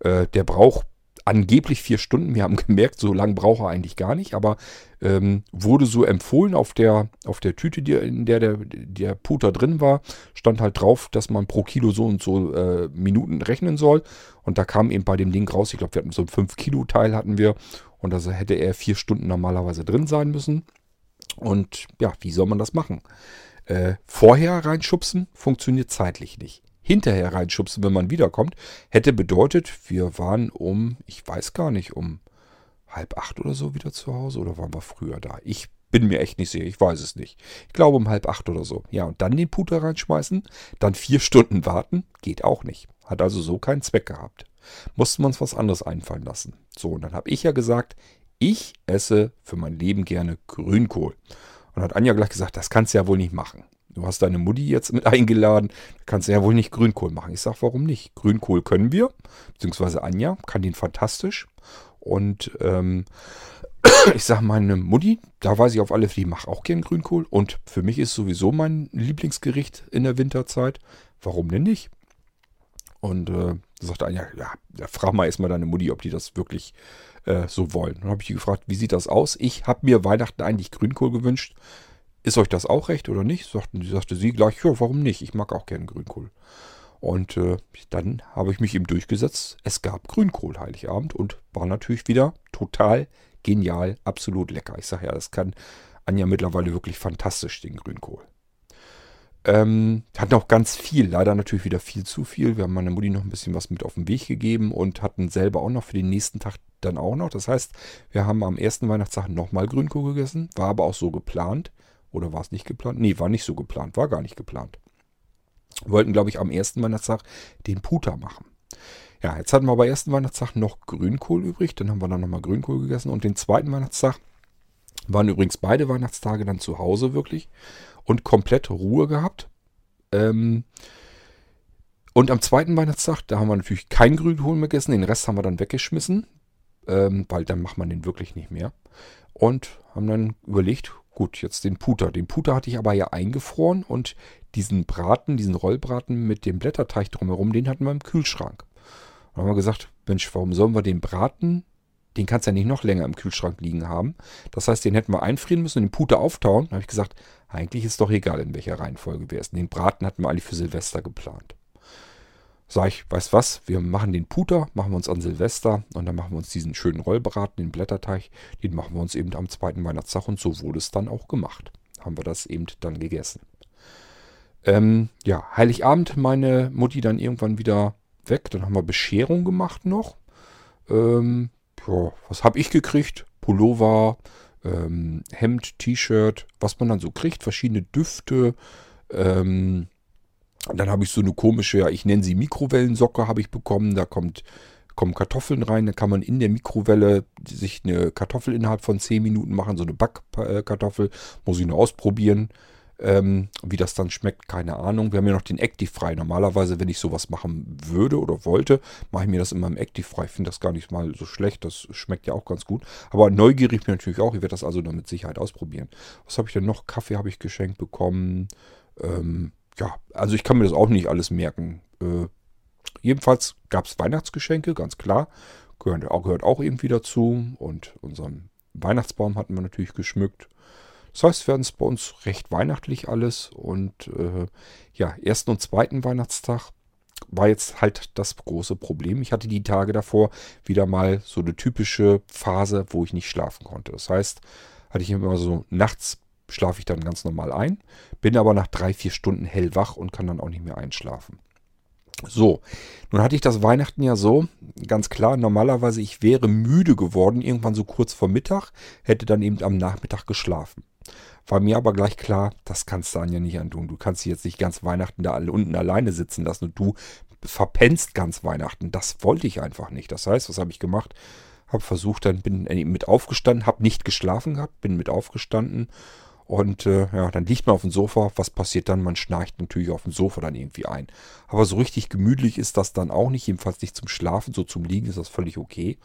Äh, der braucht angeblich vier Stunden. Wir haben gemerkt, so lange braucht er eigentlich gar nicht, aber ähm, wurde so empfohlen auf der, auf der Tüte, die, in der, der der Puter drin war, stand halt drauf, dass man pro Kilo so und so äh, Minuten rechnen soll. Und da kam eben bei dem Ding raus, ich glaube, wir hatten so ein 5-Kilo-Teil hatten wir und also hätte er vier Stunden normalerweise drin sein müssen. Und ja, wie soll man das machen? Äh, vorher reinschubsen funktioniert zeitlich nicht. Hinterher reinschubsen, wenn man wiederkommt, hätte bedeutet, wir waren um, ich weiß gar nicht, um halb acht oder so wieder zu Hause oder waren wir früher da? Ich bin mir echt nicht sicher, ich weiß es nicht. Ich glaube um halb acht oder so. Ja, und dann den Puter reinschmeißen, dann vier Stunden warten, geht auch nicht. Hat also so keinen Zweck gehabt mussten wir uns was anderes einfallen lassen. So, und dann habe ich ja gesagt, ich esse für mein Leben gerne Grünkohl. Und hat Anja gleich gesagt, das kannst du ja wohl nicht machen. Du hast deine Mutti jetzt mit eingeladen, kannst du ja wohl nicht Grünkohl machen. Ich sage, warum nicht? Grünkohl können wir, beziehungsweise Anja kann den fantastisch. Und ähm, ich sage, meine Mutti, da weiß ich auf alle Fälle, die macht auch gern Grünkohl. Und für mich ist sowieso mein Lieblingsgericht in der Winterzeit. Warum denn nicht? Und äh, sagte einer, ja, ja, frag mal erstmal deine Mutti, ob die das wirklich äh, so wollen. Dann habe ich gefragt, wie sieht das aus? Ich habe mir Weihnachten eigentlich Grünkohl gewünscht. Ist euch das auch recht oder nicht? Sagten, sagte sie gleich, ja, warum nicht? Ich mag auch gerne Grünkohl. Und äh, dann habe ich mich eben durchgesetzt. Es gab Grünkohl Heiligabend und war natürlich wieder total genial, absolut lecker. Ich sage ja, das kann Anja mittlerweile wirklich fantastisch, den Grünkohl. Ähm, hatten auch ganz viel, leider natürlich wieder viel zu viel. Wir haben meiner Mutti noch ein bisschen was mit auf den Weg gegeben und hatten selber auch noch für den nächsten Tag dann auch noch. Das heißt, wir haben am ersten Weihnachtstag nochmal Grünkohl gegessen, war aber auch so geplant. Oder war es nicht geplant? Nee, war nicht so geplant, war gar nicht geplant. Wir wollten, glaube ich, am ersten Weihnachtstag den Puter machen. Ja, jetzt hatten wir aber ersten Weihnachtstag noch Grünkohl übrig. Dann haben wir dann nochmal Grünkohl gegessen. Und den zweiten Weihnachtstag waren übrigens beide Weihnachtstage dann zu Hause wirklich und komplett Ruhe gehabt. Ähm, und am zweiten Weihnachtstag, da haben wir natürlich kein Grünkohl mehr gegessen, den Rest haben wir dann weggeschmissen, ähm, weil dann macht man den wirklich nicht mehr. Und haben dann überlegt, gut, jetzt den Puter. Den Puter hatte ich aber ja eingefroren und diesen Braten, diesen Rollbraten mit dem Blätterteig drumherum, den hatten wir im Kühlschrank. Dann haben wir gesagt, Mensch, warum sollen wir den Braten den kannst du ja nicht noch länger im Kühlschrank liegen haben. Das heißt, den hätten wir einfrieren müssen und den Puter auftauen. Da habe ich gesagt, eigentlich ist doch egal, in welcher Reihenfolge wir essen. Den Braten hatten wir eigentlich für Silvester geplant. Sage ich, weißt was, wir machen den Puter, machen wir uns an Silvester und dann machen wir uns diesen schönen Rollbraten, den Blätterteig, den machen wir uns eben am zweiten Weihnachtstag und so wurde es dann auch gemacht. Haben wir das eben dann gegessen. Ähm, ja, Heiligabend meine Mutti dann irgendwann wieder weg. Dann haben wir Bescherung gemacht noch. Ähm, ja, was habe ich gekriegt? Pullover, ähm, Hemd, T-Shirt, was man dann so kriegt, verschiedene Düfte. Ähm, dann habe ich so eine komische, ja, ich nenne sie Mikrowellensocke, habe ich bekommen. Da kommt, kommen Kartoffeln rein. Da kann man in der Mikrowelle sich eine Kartoffel innerhalb von 10 Minuten machen, so eine Backkartoffel. Muss ich nur ausprobieren. Ähm, wie das dann schmeckt, keine Ahnung. Wir haben ja noch den Active-Frei. Normalerweise, wenn ich sowas machen würde oder wollte, mache ich mir das immer im Active-Frei. Ich finde das gar nicht mal so schlecht. Das schmeckt ja auch ganz gut. Aber neugierig bin ich natürlich auch. Ich werde das also dann mit Sicherheit ausprobieren. Was habe ich denn noch? Kaffee habe ich geschenkt bekommen. Ähm, ja, also ich kann mir das auch nicht alles merken. Äh, jedenfalls gab es Weihnachtsgeschenke, ganz klar. Gehört auch, gehört auch irgendwie dazu. Und unseren Weihnachtsbaum hatten wir natürlich geschmückt. Das heißt, werden es bei uns recht weihnachtlich alles. Und äh, ja, ersten und zweiten Weihnachtstag war jetzt halt das große Problem. Ich hatte die Tage davor wieder mal so eine typische Phase, wo ich nicht schlafen konnte. Das heißt, hatte ich immer so nachts schlafe ich dann ganz normal ein, bin aber nach drei, vier Stunden hellwach und kann dann auch nicht mehr einschlafen. So, nun hatte ich das Weihnachten ja so, ganz klar, normalerweise ich wäre müde geworden, irgendwann so kurz vor Mittag, hätte dann eben am Nachmittag geschlafen. War mir aber gleich klar, das kannst du Anja nicht antun. Du kannst dich jetzt nicht ganz Weihnachten da unten alleine sitzen lassen und du verpennst ganz Weihnachten. Das wollte ich einfach nicht. Das heißt, was habe ich gemacht? Habe versucht, dann bin mit aufgestanden, habe nicht geschlafen gehabt, bin mit aufgestanden und äh, ja, dann liegt man auf dem Sofa. Was passiert dann? Man schnarcht natürlich auf dem Sofa dann irgendwie ein. Aber so richtig gemütlich ist das dann auch nicht. Jedenfalls nicht zum Schlafen. So zum Liegen ist das völlig okay.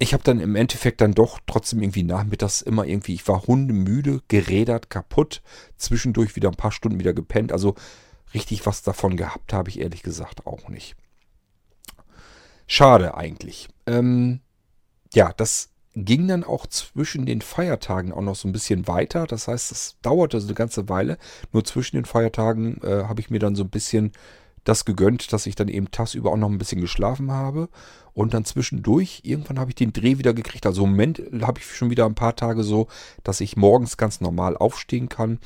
Ich habe dann im Endeffekt dann doch trotzdem irgendwie nachmittags immer irgendwie, ich war hundemüde, gerädert, kaputt. Zwischendurch wieder ein paar Stunden wieder gepennt. Also richtig was davon gehabt habe ich ehrlich gesagt auch nicht. Schade eigentlich. Ähm, ja, das ging dann auch zwischen den Feiertagen auch noch so ein bisschen weiter. Das heißt, es dauerte so eine ganze Weile. Nur zwischen den Feiertagen äh, habe ich mir dann so ein bisschen das gegönnt, dass ich dann eben tagsüber auch noch ein bisschen geschlafen habe. Und dann zwischendurch, irgendwann habe ich den Dreh wieder gekriegt. Also im Moment habe ich schon wieder ein paar Tage so, dass ich morgens ganz normal aufstehen kann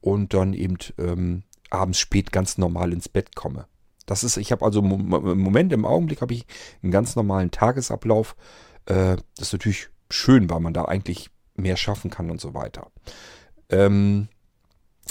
und dann eben ähm, abends spät ganz normal ins Bett komme. Das ist, ich habe also im Moment, im Augenblick habe ich einen ganz normalen Tagesablauf. Äh, das ist natürlich schön, weil man da eigentlich mehr schaffen kann und so weiter. Ähm,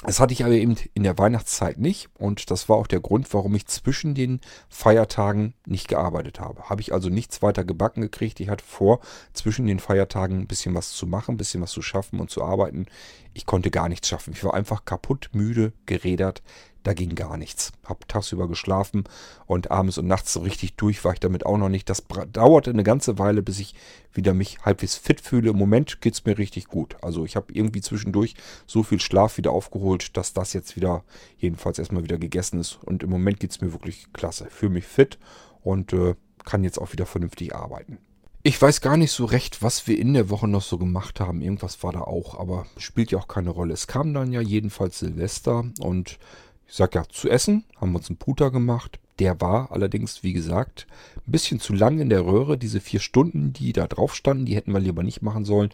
das hatte ich aber eben in der Weihnachtszeit nicht und das war auch der Grund, warum ich zwischen den Feiertagen nicht gearbeitet habe. Habe ich also nichts weiter gebacken gekriegt. Ich hatte vor, zwischen den Feiertagen ein bisschen was zu machen, ein bisschen was zu schaffen und zu arbeiten. Ich konnte gar nichts schaffen. Ich war einfach kaputt, müde, gerädert da ging gar nichts. Hab tagsüber geschlafen und abends und nachts so richtig durch war ich damit auch noch nicht. Das dauerte eine ganze Weile, bis ich wieder mich halbwegs fit fühle. Im Moment geht es mir richtig gut. Also ich habe irgendwie zwischendurch so viel Schlaf wieder aufgeholt, dass das jetzt wieder jedenfalls erstmal wieder gegessen ist. Und im Moment geht es mir wirklich klasse. Fühle mich fit und äh, kann jetzt auch wieder vernünftig arbeiten. Ich weiß gar nicht so recht, was wir in der Woche noch so gemacht haben. Irgendwas war da auch, aber spielt ja auch keine Rolle. Es kam dann ja jedenfalls Silvester und ich sag ja, zu essen, haben wir uns einen Puter gemacht. Der war allerdings, wie gesagt, ein bisschen zu lang in der Röhre. Diese vier Stunden, die da drauf standen, die hätten wir lieber nicht machen sollen.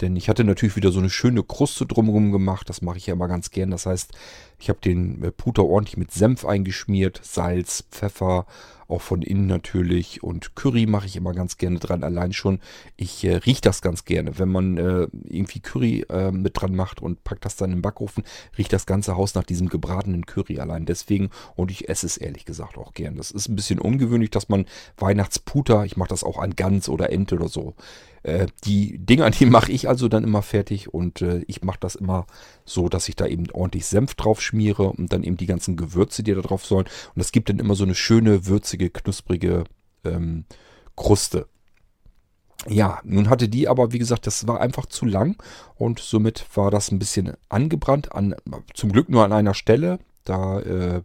Denn ich hatte natürlich wieder so eine schöne Kruste drumherum gemacht. Das mache ich ja immer ganz gern. Das heißt, ich habe den äh, Puter ordentlich mit Senf eingeschmiert, Salz, Pfeffer, auch von innen natürlich. Und Curry mache ich immer ganz gerne dran. Allein schon, ich äh, rieche das ganz gerne. Wenn man äh, irgendwie Curry äh, mit dran macht und packt das dann im Backofen, riecht das ganze Haus nach diesem gebratenen Curry allein. Deswegen, und ich esse es ehrlich gesagt auch gern. Das ist ein bisschen ungewöhnlich, dass man Weihnachtsputer, ich mache das auch an Gans oder Ente oder so, äh, die Dinger, die mache ich also dann immer fertig und äh, ich mache das immer so, dass ich da eben ordentlich Senf drauf schmiere und dann eben die ganzen Gewürze, die da drauf sollen. Und das gibt dann immer so eine schöne, würzige, knusprige ähm, Kruste. Ja, nun hatte die aber, wie gesagt, das war einfach zu lang und somit war das ein bisschen angebrannt, an, zum Glück nur an einer Stelle, da, äh,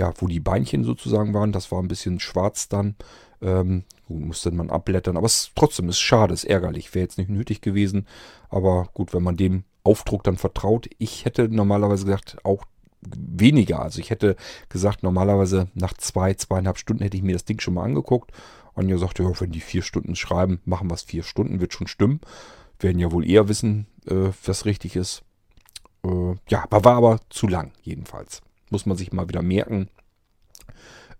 ja, wo die Beinchen sozusagen waren, das war ein bisschen schwarz dann. Ähm, musste man abblättern. Aber es trotzdem ist schade, ist ärgerlich. Wäre jetzt nicht nötig gewesen. Aber gut, wenn man dem Aufdruck dann vertraut. Ich hätte normalerweise gesagt, auch weniger. Also ich hätte gesagt, normalerweise nach zwei, zweieinhalb Stunden hätte ich mir das Ding schon mal angeguckt. Anja sagte, ja, wenn die vier Stunden schreiben, machen wir es vier Stunden, wird schon stimmen. Werden ja wohl eher wissen, äh, was richtig ist. Äh, ja, war aber zu lang, jedenfalls. Muss man sich mal wieder merken.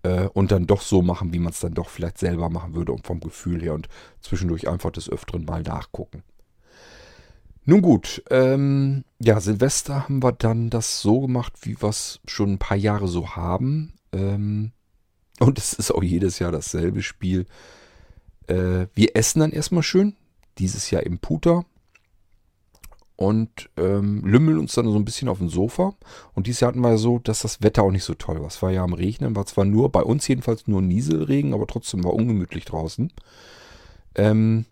Äh, und dann doch so machen, wie man es dann doch vielleicht selber machen würde und vom Gefühl her und zwischendurch einfach des Öfteren mal nachgucken. Nun gut, ähm, ja, Silvester haben wir dann das so gemacht, wie wir es schon ein paar Jahre so haben. Ähm, und es ist auch jedes Jahr dasselbe Spiel. Äh, wir essen dann erstmal schön. Dieses Jahr im Puter. Und ähm, lümmeln uns dann so ein bisschen auf dem Sofa. Und dieses Jahr hatten wir so, dass das Wetter auch nicht so toll war. Es war ja am Regnen, war zwar nur, bei uns jedenfalls nur Nieselregen, aber trotzdem war ungemütlich draußen. Ähm,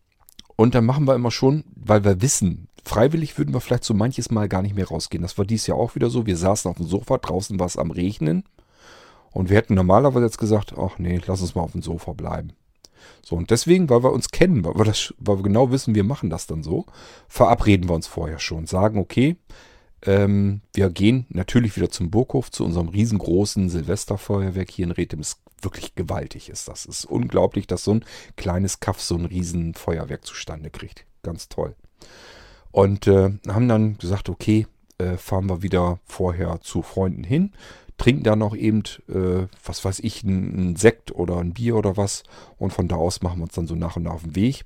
und dann machen wir immer schon, weil wir wissen, freiwillig würden wir vielleicht so manches Mal gar nicht mehr rausgehen. Das war dieses Jahr auch wieder so. Wir saßen auf dem Sofa, draußen war es am Regnen. Und wir hätten normalerweise jetzt gesagt, ach nee, lass uns mal auf dem Sofa bleiben. So, und deswegen, weil wir uns kennen, weil wir, das, weil wir genau wissen, wir machen das dann so, verabreden wir uns vorher schon. Sagen, okay, ähm, wir gehen natürlich wieder zum Burghof, zu unserem riesengroßen Silvesterfeuerwerk hier in Rethem. Ist wirklich gewaltig ist das. Ist unglaublich, dass so ein kleines Kaff so ein Riesenfeuerwerk zustande kriegt. Ganz toll. Und äh, haben dann gesagt, okay, äh, fahren wir wieder vorher zu Freunden hin trinken dann noch eben, äh, was weiß ich, einen Sekt oder ein Bier oder was. Und von da aus machen wir uns dann so nach und nach auf den Weg.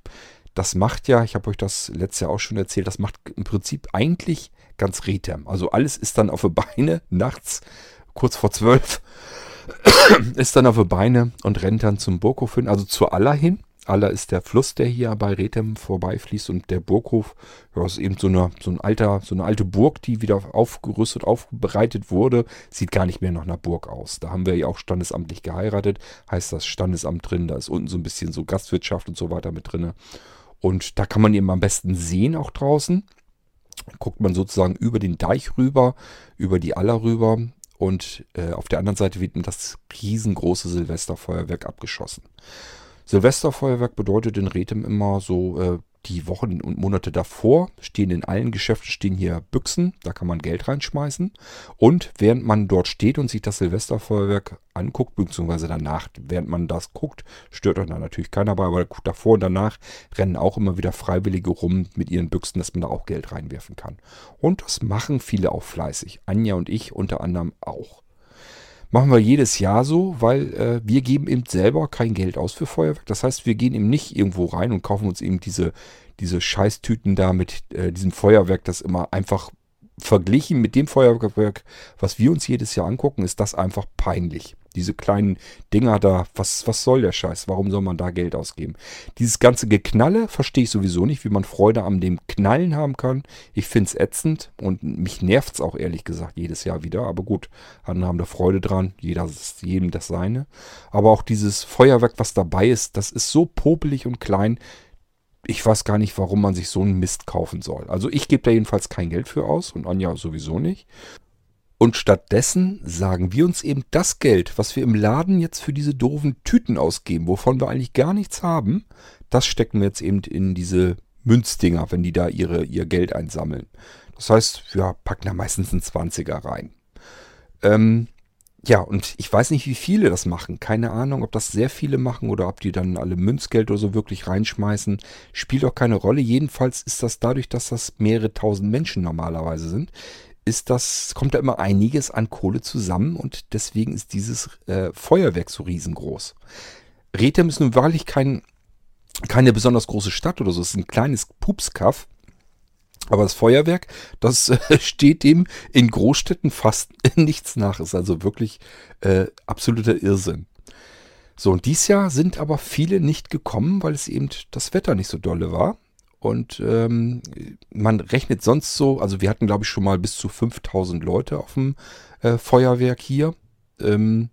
Das macht ja, ich habe euch das letztes Jahr auch schon erzählt, das macht im Prinzip eigentlich ganz Retem. Also alles ist dann auf die Beine nachts, kurz vor zwölf, ist dann auf die Beine und rennt dann zum Burghof hin, also zur Aller hin. Aller ist der Fluss, der hier bei Rethem vorbeifließt und der Burghof ja, ist eben so eine, so, ein alter, so eine alte Burg, die wieder aufgerüstet, aufbereitet wurde. Sieht gar nicht mehr nach einer Burg aus. Da haben wir ja auch standesamtlich geheiratet, heißt das Standesamt drin. Da ist unten so ein bisschen so Gastwirtschaft und so weiter mit drin. Und da kann man eben am besten sehen auch draußen. Guckt man sozusagen über den Deich rüber, über die Aller rüber und äh, auf der anderen Seite wird das riesengroße Silvesterfeuerwerk abgeschossen. Silvesterfeuerwerk bedeutet in Rethem immer so äh, die Wochen und Monate davor stehen in allen Geschäften stehen hier Büchsen, da kann man Geld reinschmeißen. Und während man dort steht und sich das Silvesterfeuerwerk anguckt, beziehungsweise danach, während man das guckt, stört euch da natürlich keiner bei, aber davor und danach rennen auch immer wieder Freiwillige rum mit ihren Büchsen, dass man da auch Geld reinwerfen kann. Und das machen viele auch fleißig. Anja und ich unter anderem auch. Machen wir jedes Jahr so, weil äh, wir geben eben selber kein Geld aus für Feuerwerk. Das heißt, wir gehen eben nicht irgendwo rein und kaufen uns eben diese, diese Scheißtüten da mit äh, diesem Feuerwerk, das immer einfach verglichen mit dem Feuerwerk, was wir uns jedes Jahr angucken, ist das einfach peinlich. Diese kleinen Dinger da, was, was soll der Scheiß? Warum soll man da Geld ausgeben? Dieses ganze Geknalle verstehe ich sowieso nicht, wie man Freude an dem Knallen haben kann. Ich finde es ätzend und mich nervt es auch ehrlich gesagt jedes Jahr wieder. Aber gut, andere haben da Freude dran, jeder ist jedem das seine. Aber auch dieses Feuerwerk, was dabei ist, das ist so popelig und klein. Ich weiß gar nicht, warum man sich so einen Mist kaufen soll. Also ich gebe da jedenfalls kein Geld für aus und Anja sowieso nicht. Und stattdessen sagen wir uns eben das Geld, was wir im Laden jetzt für diese doofen Tüten ausgeben, wovon wir eigentlich gar nichts haben, das stecken wir jetzt eben in diese Münzdinger, wenn die da ihre, ihr Geld einsammeln. Das heißt, wir packen da meistens einen 20er rein. Ähm, ja, und ich weiß nicht, wie viele das machen. Keine Ahnung, ob das sehr viele machen oder ob die dann alle Münzgeld oder so wirklich reinschmeißen. Spielt auch keine Rolle. Jedenfalls ist das dadurch, dass das mehrere tausend Menschen normalerweise sind, ist das, kommt da immer einiges an Kohle zusammen und deswegen ist dieses äh, Feuerwerk so riesengroß. Rethem ist nun wahrlich kein, keine besonders große Stadt oder so, es ist ein kleines Pupskaff. Aber das Feuerwerk, das äh, steht dem in Großstädten fast nichts nach. Ist also wirklich äh, absoluter Irrsinn. So, und dieses Jahr sind aber viele nicht gekommen, weil es eben das Wetter nicht so dolle war. Und ähm, man rechnet sonst so, also wir hatten glaube ich schon mal bis zu 5000 Leute auf dem äh, Feuerwerk hier. Ähm,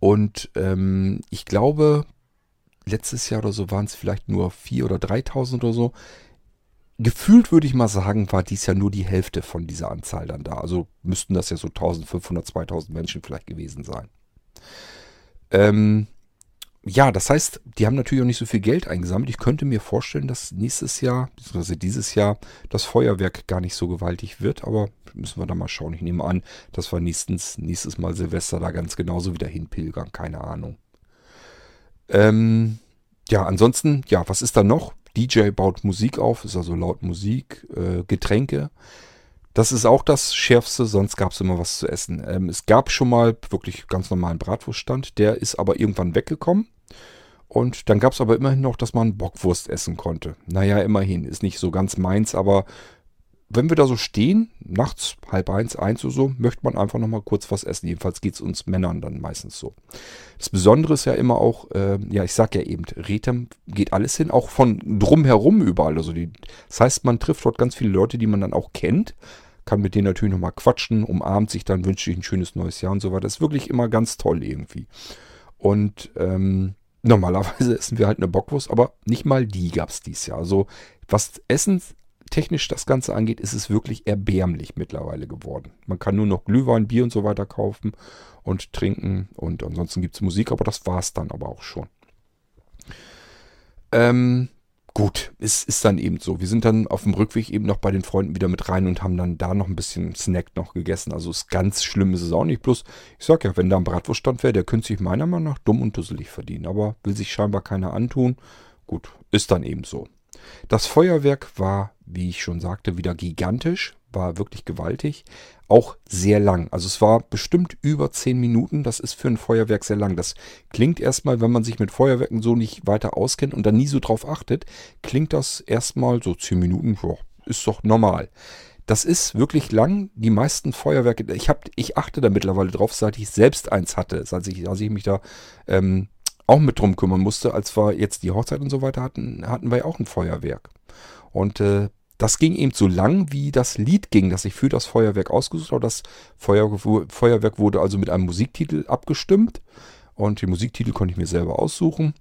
und ähm, ich glaube, letztes Jahr oder so waren es vielleicht nur 4.000 oder 3.000 oder so. Gefühlt würde ich mal sagen, war dies ja nur die Hälfte von dieser Anzahl dann da. Also müssten das ja so 1500, 2000 Menschen vielleicht gewesen sein. Ähm, ja, das heißt, die haben natürlich auch nicht so viel Geld eingesammelt. Ich könnte mir vorstellen, dass nächstes Jahr, beziehungsweise dieses Jahr, das Feuerwerk gar nicht so gewaltig wird. Aber müssen wir da mal schauen. Ich nehme an, dass wir nächstens, nächstes Mal Silvester da ganz genauso wieder hinpilgern. Keine Ahnung. Ähm, ja, ansonsten, ja, was ist da noch? DJ baut Musik auf, ist also laut Musik, äh, Getränke. Das ist auch das Schärfste, sonst gab es immer was zu essen. Ähm, es gab schon mal wirklich ganz normalen Bratwurststand, der ist aber irgendwann weggekommen. Und dann gab es aber immerhin noch, dass man Bockwurst essen konnte. Naja, immerhin, ist nicht so ganz meins, aber wenn wir da so stehen, nachts halb eins, eins oder so, möchte man einfach nochmal kurz was essen. Jedenfalls geht es uns Männern dann meistens so. Das Besondere ist ja immer auch, äh, ja, ich sag ja eben, Retem geht alles hin, auch von drumherum überall. Also die, das heißt, man trifft dort ganz viele Leute, die man dann auch kennt, kann mit denen natürlich nochmal quatschen, umarmt sich dann, wünscht sich ein schönes neues Jahr und so weiter. Das ist wirklich immer ganz toll irgendwie. Und ähm, normalerweise essen wir halt eine Bockwurst, aber nicht mal die gab es dieses Jahr. Also was Essen technisch das Ganze angeht, ist es wirklich erbärmlich mittlerweile geworden. Man kann nur noch Glühwein, Bier und so weiter kaufen und trinken und ansonsten gibt es Musik, aber das war es dann aber auch schon. Ähm, gut, es ist dann eben so. Wir sind dann auf dem Rückweg eben noch bei den Freunden wieder mit rein und haben dann da noch ein bisschen Snack noch gegessen. Also ist ganz schlimm ist es auch nicht. Bloß, ich sag ja, wenn da ein Bratwurststand wäre, der könnte sich meiner Meinung nach dumm und dusselig verdienen. Aber will sich scheinbar keiner antun. Gut, ist dann eben so. Das Feuerwerk war, wie ich schon sagte, wieder gigantisch, war wirklich gewaltig, auch sehr lang. Also es war bestimmt über 10 Minuten, das ist für ein Feuerwerk sehr lang. Das klingt erstmal, wenn man sich mit Feuerwerken so nicht weiter auskennt und dann nie so drauf achtet, klingt das erstmal so 10 Minuten, boah, ist doch normal. Das ist wirklich lang. Die meisten Feuerwerke, ich, hab, ich achte da mittlerweile drauf, seit ich selbst eins hatte, als ich, als ich mich da ähm, auch mit drum kümmern musste, als wir jetzt die Hochzeit und so weiter hatten, hatten wir ja auch ein Feuerwerk. Und äh, das ging eben so lang, wie das Lied ging, das ich für das Feuerwerk ausgesucht habe. Das Feuer, Feuerwerk wurde also mit einem Musiktitel abgestimmt. Und den Musiktitel konnte ich mir selber aussuchen.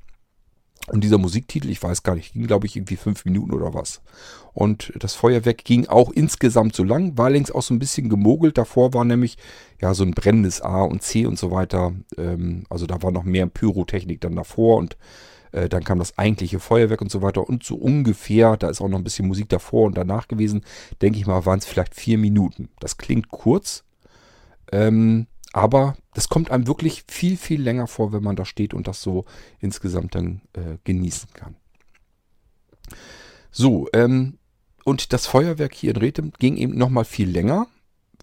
Und dieser Musiktitel, ich weiß gar nicht, ging glaube ich irgendwie fünf Minuten oder was. Und das Feuerwerk ging auch insgesamt so lang, war längst auch so ein bisschen gemogelt. Davor war nämlich ja so ein brennendes A und C und so weiter. Ähm, also da war noch mehr Pyrotechnik dann davor und äh, dann kam das eigentliche Feuerwerk und so weiter. Und so ungefähr, da ist auch noch ein bisschen Musik davor und danach gewesen, denke ich mal, waren es vielleicht vier Minuten. Das klingt kurz. Ähm, aber das kommt einem wirklich viel, viel länger vor, wenn man da steht und das so insgesamt dann äh, genießen kann. So, ähm, und das Feuerwerk hier in Rethem ging eben nochmal viel länger.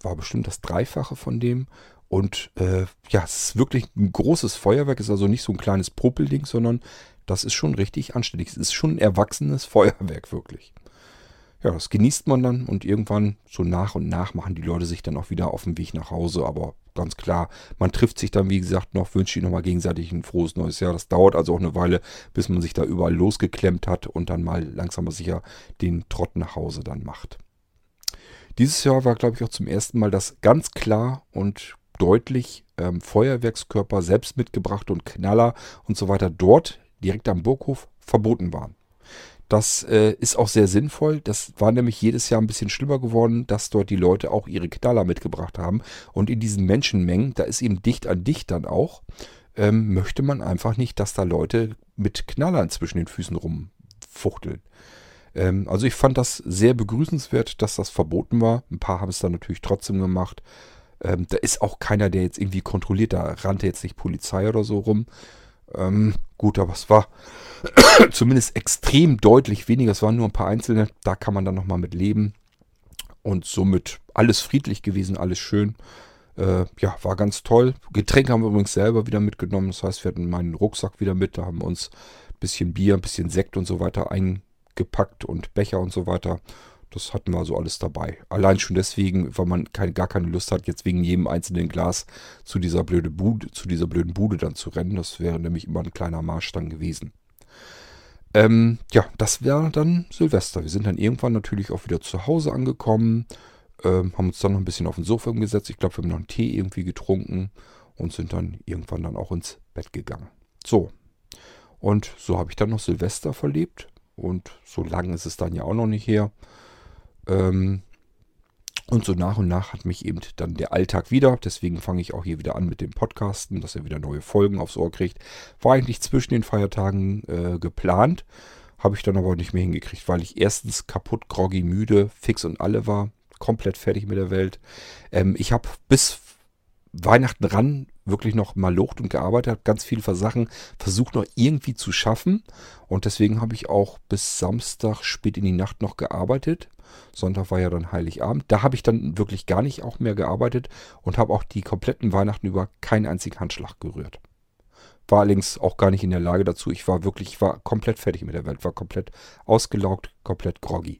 War bestimmt das Dreifache von dem. Und äh, ja, es ist wirklich ein großes Feuerwerk. Ist also nicht so ein kleines Propelding, sondern das ist schon richtig anständig. Es ist schon ein erwachsenes Feuerwerk, wirklich. Ja, das genießt man dann und irgendwann so nach und nach machen die Leute sich dann auch wieder auf den Weg nach Hause. Aber ganz klar. Man trifft sich dann, wie gesagt, noch, wünscht ihnen nochmal gegenseitig ein frohes neues Jahr. Das dauert also auch eine Weile, bis man sich da überall losgeklemmt hat und dann mal langsam aber sicher den Trott nach Hause dann macht. Dieses Jahr war, glaube ich, auch zum ersten Mal, dass ganz klar und deutlich ähm, Feuerwerkskörper selbst mitgebracht und Knaller und so weiter dort direkt am Burghof verboten waren. Das äh, ist auch sehr sinnvoll. Das war nämlich jedes Jahr ein bisschen schlimmer geworden, dass dort die Leute auch ihre Knaller mitgebracht haben. Und in diesen Menschenmengen, da ist eben dicht an dicht dann auch, ähm, möchte man einfach nicht, dass da Leute mit Knallern zwischen den Füßen rumfuchteln. Ähm, also ich fand das sehr begrüßenswert, dass das verboten war. Ein paar haben es dann natürlich trotzdem gemacht. Ähm, da ist auch keiner, der jetzt irgendwie kontrolliert. Da rannte jetzt nicht Polizei oder so rum. Ähm, gut, aber es war zumindest extrem deutlich weniger. Es waren nur ein paar einzelne. Da kann man dann nochmal mit leben. Und somit alles friedlich gewesen, alles schön. Äh, ja, war ganz toll. Getränke haben wir übrigens selber wieder mitgenommen. Das heißt, wir hatten meinen Rucksack wieder mit. Da haben wir uns ein bisschen Bier, ein bisschen Sekt und so weiter eingepackt und Becher und so weiter. Das hatten wir also alles dabei. Allein schon deswegen, weil man kein, gar keine Lust hat, jetzt wegen jedem einzelnen Glas zu dieser, blöde Bude, zu dieser blöden Bude dann zu rennen. Das wäre nämlich immer ein kleiner Marsch dann gewesen. Ähm, ja, das wäre dann Silvester. Wir sind dann irgendwann natürlich auch wieder zu Hause angekommen, ähm, haben uns dann noch ein bisschen auf den Sofa gesetzt. Ich glaube, wir haben noch einen Tee irgendwie getrunken und sind dann irgendwann dann auch ins Bett gegangen. So. Und so habe ich dann noch Silvester verlebt. Und so lange ist es dann ja auch noch nicht her. Ähm, und so nach und nach hat mich eben dann der Alltag wieder. Deswegen fange ich auch hier wieder an mit dem Podcasten, dass er wieder neue Folgen aufs Ohr kriegt. War eigentlich zwischen den Feiertagen äh, geplant. Habe ich dann aber nicht mehr hingekriegt, weil ich erstens kaputt, groggy, müde, fix und alle war. komplett fertig mit der Welt. Ähm, ich habe bis Weihnachten ran wirklich noch mal locht und gearbeitet, habe ganz viele Sachen versucht noch irgendwie zu schaffen. Und deswegen habe ich auch bis Samstag spät in die Nacht noch gearbeitet. Sonntag war ja dann Heiligabend. Da habe ich dann wirklich gar nicht auch mehr gearbeitet und habe auch die kompletten Weihnachten über keinen einzigen Handschlag gerührt. War allerdings auch gar nicht in der Lage dazu. Ich war wirklich, ich war komplett fertig mit der Welt, war komplett ausgelaugt, komplett groggy.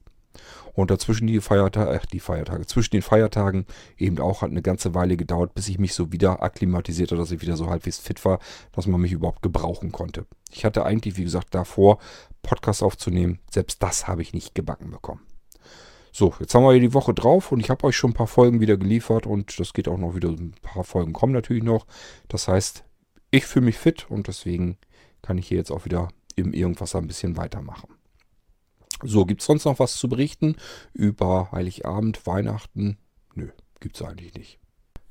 Und dazwischen die Feiertage, äh, die Feiertage, zwischen den Feiertagen eben auch hat eine ganze Weile gedauert, bis ich mich so wieder akklimatisierte, dass ich wieder so halbwegs fit war, dass man mich überhaupt gebrauchen konnte. Ich hatte eigentlich, wie gesagt, davor, Podcast aufzunehmen. Selbst das habe ich nicht gebacken bekommen. So, jetzt haben wir hier die Woche drauf und ich habe euch schon ein paar Folgen wieder geliefert und das geht auch noch wieder, ein paar Folgen kommen natürlich noch. Das heißt, ich fühle mich fit und deswegen kann ich hier jetzt auch wieder im Irgendwas ein bisschen weitermachen. So, gibt es sonst noch was zu berichten über Heiligabend, Weihnachten? Nö, gibt es eigentlich nicht.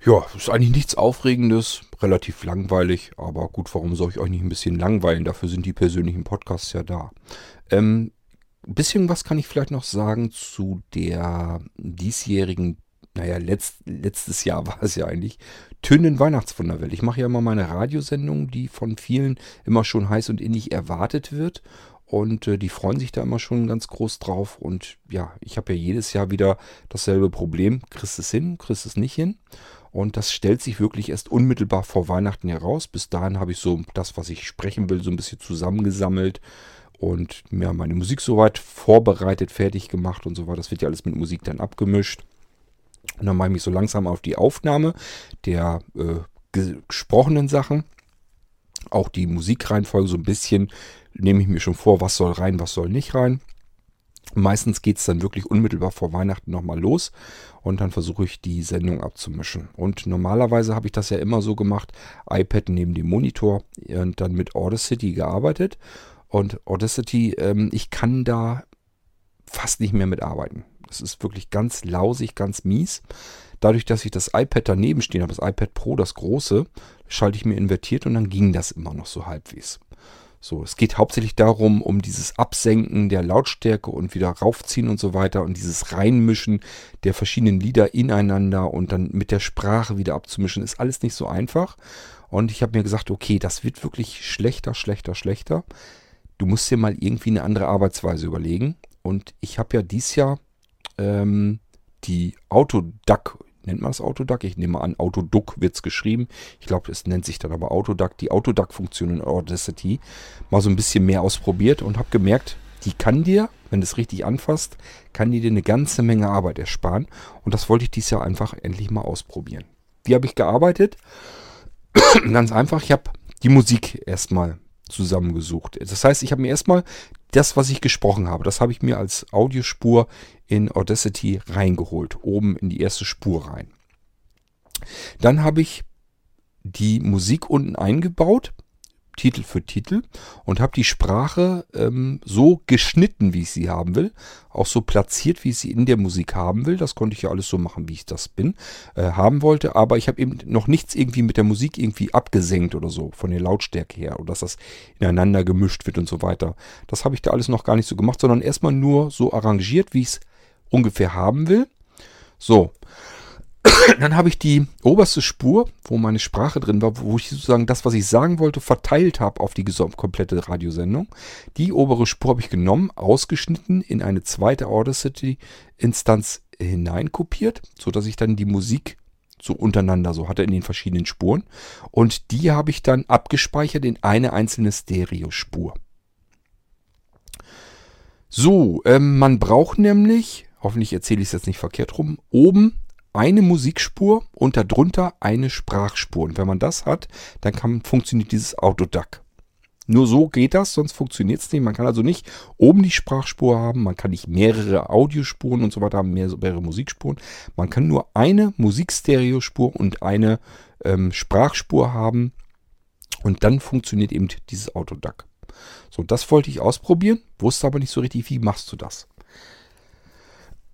Ja, ist eigentlich nichts Aufregendes, relativ langweilig, aber gut, warum soll ich euch nicht ein bisschen langweilen? Dafür sind die persönlichen Podcasts ja da. Ähm, ein bisschen was kann ich vielleicht noch sagen zu der diesjährigen, naja, letzt, letztes Jahr war es ja eigentlich, Tönen Weihnachtswunderwelt. Ich mache ja immer meine Radiosendung, die von vielen immer schon heiß und innig erwartet wird. Und äh, die freuen sich da immer schon ganz groß drauf. Und ja, ich habe ja jedes Jahr wieder dasselbe Problem. Kriegst es hin, kriegst es nicht hin. Und das stellt sich wirklich erst unmittelbar vor Weihnachten heraus. Bis dahin habe ich so das, was ich sprechen will, so ein bisschen zusammengesammelt und mir ja, meine Musik soweit vorbereitet, fertig gemacht und so weiter. Das wird ja alles mit Musik dann abgemischt. Und dann mache ich mich so langsam auf die Aufnahme der äh, gesprochenen Sachen. Auch die Musikreihenfolge so ein bisschen nehme ich mir schon vor, was soll rein, was soll nicht rein. Meistens geht es dann wirklich unmittelbar vor Weihnachten nochmal los und dann versuche ich die Sendung abzumischen. Und normalerweise habe ich das ja immer so gemacht, iPad neben dem Monitor und dann mit Audacity gearbeitet. Und Audacity, ähm, ich kann da fast nicht mehr mitarbeiten. Das ist wirklich ganz lausig, ganz mies. Dadurch, dass ich das iPad daneben stehen habe, das iPad Pro, das große, schalte ich mir invertiert und dann ging das immer noch so halbwegs. So, es geht hauptsächlich darum, um dieses Absenken der Lautstärke und wieder raufziehen und so weiter und dieses Reinmischen der verschiedenen Lieder ineinander und dann mit der Sprache wieder abzumischen, ist alles nicht so einfach. Und ich habe mir gesagt, okay, das wird wirklich schlechter, schlechter, schlechter. Du musst dir mal irgendwie eine andere Arbeitsweise überlegen. Und ich habe ja dieses Jahr ähm, die Autoduck nennt man das Autoduck? Ich nehme an, Autoduck wird es geschrieben. Ich glaube, es nennt sich dann aber Autoduck. Die Autoduck-Funktion in Audacity mal so ein bisschen mehr ausprobiert und habe gemerkt, die kann dir, wenn du es richtig anfasst, kann die dir eine ganze Menge Arbeit ersparen. Und das wollte ich dieses Jahr einfach endlich mal ausprobieren. Wie habe ich gearbeitet? Ganz einfach, ich habe die Musik erstmal zusammengesucht. Das heißt, ich habe mir erstmal das, was ich gesprochen habe, das habe ich mir als Audiospur in Audacity reingeholt, oben in die erste Spur rein. Dann habe ich die Musik unten eingebaut Titel für Titel und habe die Sprache ähm, so geschnitten, wie ich sie haben will, auch so platziert, wie ich sie in der Musik haben will. Das konnte ich ja alles so machen, wie ich das bin, äh, haben wollte, aber ich habe eben noch nichts irgendwie mit der Musik irgendwie abgesenkt oder so, von der Lautstärke her, oder dass das ineinander gemischt wird und so weiter. Das habe ich da alles noch gar nicht so gemacht, sondern erstmal nur so arrangiert, wie ich es ungefähr haben will. So, dann habe ich die oberste Spur, wo meine Sprache drin war, wo ich sozusagen das, was ich sagen wollte, verteilt habe auf die komplette Radiosendung. Die obere Spur habe ich genommen, ausgeschnitten, in eine zweite Audacity-Instanz hineinkopiert, sodass ich dann die Musik so untereinander so hatte in den verschiedenen Spuren. Und die habe ich dann abgespeichert in eine einzelne Stereospur. So, ähm, man braucht nämlich, hoffentlich erzähle ich es jetzt nicht verkehrt rum, oben eine Musikspur und darunter eine Sprachspur. Und wenn man das hat, dann kann, funktioniert dieses Autoduck. Nur so geht das, sonst funktioniert es nicht. Man kann also nicht oben die Sprachspur haben, man kann nicht mehrere Audiospuren und so weiter haben, mehrere Musikspuren. Man kann nur eine Musikstereospur und eine ähm, Sprachspur haben und dann funktioniert eben dieses Autoduck. So, das wollte ich ausprobieren, wusste aber nicht so richtig, wie machst du das.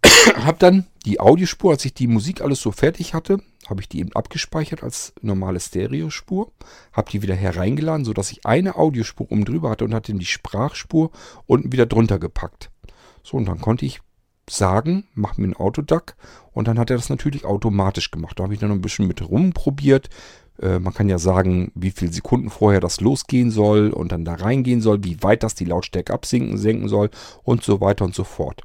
habe dann die Audiospur, als ich die Musik alles so fertig hatte, habe ich die eben abgespeichert als normale Stereospur, habe die wieder hereingeladen, sodass ich eine Audiospur oben drüber hatte und hatte die Sprachspur unten wieder drunter gepackt. So, und dann konnte ich sagen, mach mir ein Autoduck. Und dann hat er das natürlich automatisch gemacht. Da habe ich dann noch ein bisschen mit rumprobiert. Äh, man kann ja sagen, wie viele Sekunden vorher das losgehen soll und dann da reingehen soll, wie weit das die Lautstärke absinken, senken soll und so weiter und so fort.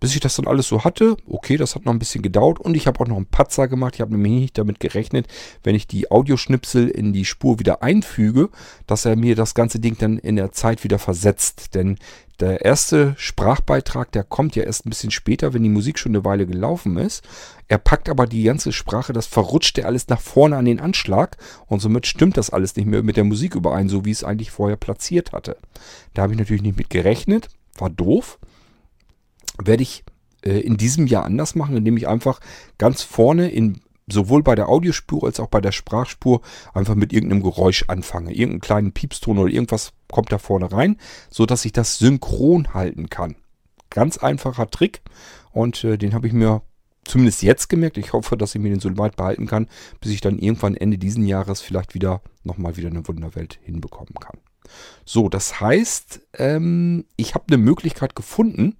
Bis ich das dann alles so hatte, okay, das hat noch ein bisschen gedauert und ich habe auch noch einen Patzer gemacht. Ich habe nämlich nicht damit gerechnet, wenn ich die Audioschnipsel in die Spur wieder einfüge, dass er mir das ganze Ding dann in der Zeit wieder versetzt. Denn der erste Sprachbeitrag, der kommt ja erst ein bisschen später, wenn die Musik schon eine Weile gelaufen ist. Er packt aber die ganze Sprache, das verrutscht er alles nach vorne an den Anschlag und somit stimmt das alles nicht mehr mit der Musik überein, so wie es eigentlich vorher platziert hatte. Da habe ich natürlich nicht mit gerechnet, war doof werde ich äh, in diesem Jahr anders machen, indem ich einfach ganz vorne in sowohl bei der Audiospur als auch bei der Sprachspur einfach mit irgendeinem Geräusch anfange. Irgendeinen kleinen Piepston oder irgendwas kommt da vorne rein, so dass ich das synchron halten kann. Ganz einfacher Trick und äh, den habe ich mir zumindest jetzt gemerkt. Ich hoffe, dass ich mir den so weit behalten kann, bis ich dann irgendwann Ende diesen Jahres vielleicht wieder nochmal wieder eine Wunderwelt hinbekommen kann. So, das heißt, ähm, ich habe eine Möglichkeit gefunden,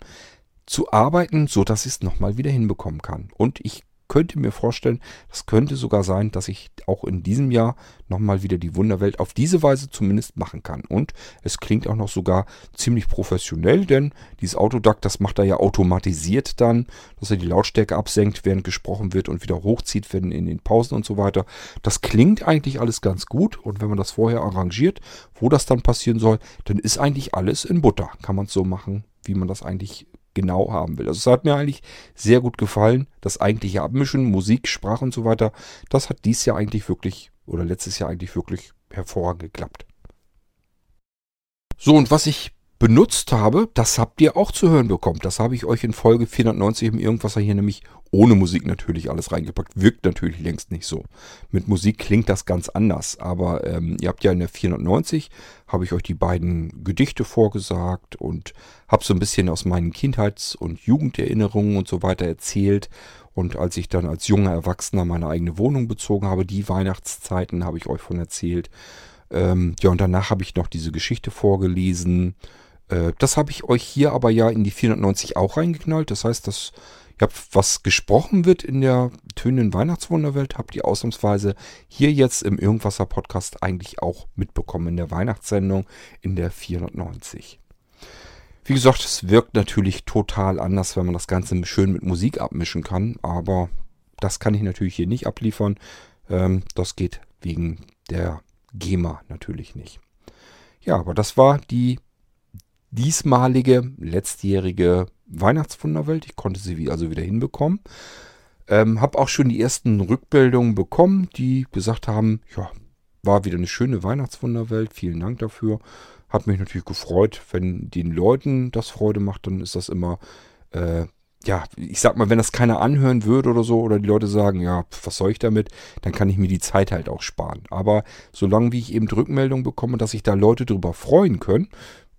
zu arbeiten, so dass ich es nochmal wieder hinbekommen kann. Und ich könnte mir vorstellen, das könnte sogar sein, dass ich auch in diesem Jahr nochmal wieder die Wunderwelt auf diese Weise zumindest machen kann. Und es klingt auch noch sogar ziemlich professionell, denn dieses Autoduck, das macht er ja automatisiert dann, dass er die Lautstärke absenkt, während gesprochen wird und wieder hochzieht, wenn in den Pausen und so weiter. Das klingt eigentlich alles ganz gut und wenn man das vorher arrangiert, wo das dann passieren soll, dann ist eigentlich alles in Butter. Kann man es so machen, wie man das eigentlich genau haben will. Also es hat mir eigentlich sehr gut gefallen. Das eigentliche Abmischen, Musik, Sprache und so weiter, das hat dies Jahr eigentlich wirklich oder letztes Jahr eigentlich wirklich hervorragend geklappt. So, und was ich benutzt habe, das habt ihr auch zu hören bekommen. Das habe ich euch in Folge 490 im Irgendwasser hier nämlich ohne Musik natürlich alles reingepackt. Wirkt natürlich längst nicht so. Mit Musik klingt das ganz anders. Aber ähm, ihr habt ja in der 490, habe ich euch die beiden Gedichte vorgesagt und habe so ein bisschen aus meinen Kindheits- und Jugenderinnerungen und so weiter erzählt. Und als ich dann als junger Erwachsener meine eigene Wohnung bezogen habe, die Weihnachtszeiten habe ich euch von erzählt. Ähm, ja, und danach habe ich noch diese Geschichte vorgelesen das habe ich euch hier aber ja in die 490 auch reingeknallt. Das heißt, dass ihr habt, was gesprochen wird in der tönenden Weihnachtswunderwelt, habt ihr ausnahmsweise hier jetzt im Irgendwasser Podcast eigentlich auch mitbekommen in der Weihnachtssendung in der 490. Wie gesagt, es wirkt natürlich total anders, wenn man das Ganze schön mit Musik abmischen kann, aber das kann ich natürlich hier nicht abliefern. Ähm, das geht wegen der GEMA natürlich nicht. Ja, aber das war die diesmalige, letztjährige Weihnachtswunderwelt. Ich konnte sie also wieder hinbekommen. Ähm, habe auch schon die ersten Rückmeldungen bekommen, die gesagt haben, ja, war wieder eine schöne Weihnachtswunderwelt. Vielen Dank dafür. Hat mich natürlich gefreut, wenn den Leuten das Freude macht, dann ist das immer, äh, ja, ich sag mal, wenn das keiner anhören würde oder so, oder die Leute sagen, ja, was soll ich damit, dann kann ich mir die Zeit halt auch sparen. Aber solange wie ich eben Rückmeldungen bekomme, dass sich da Leute drüber freuen können,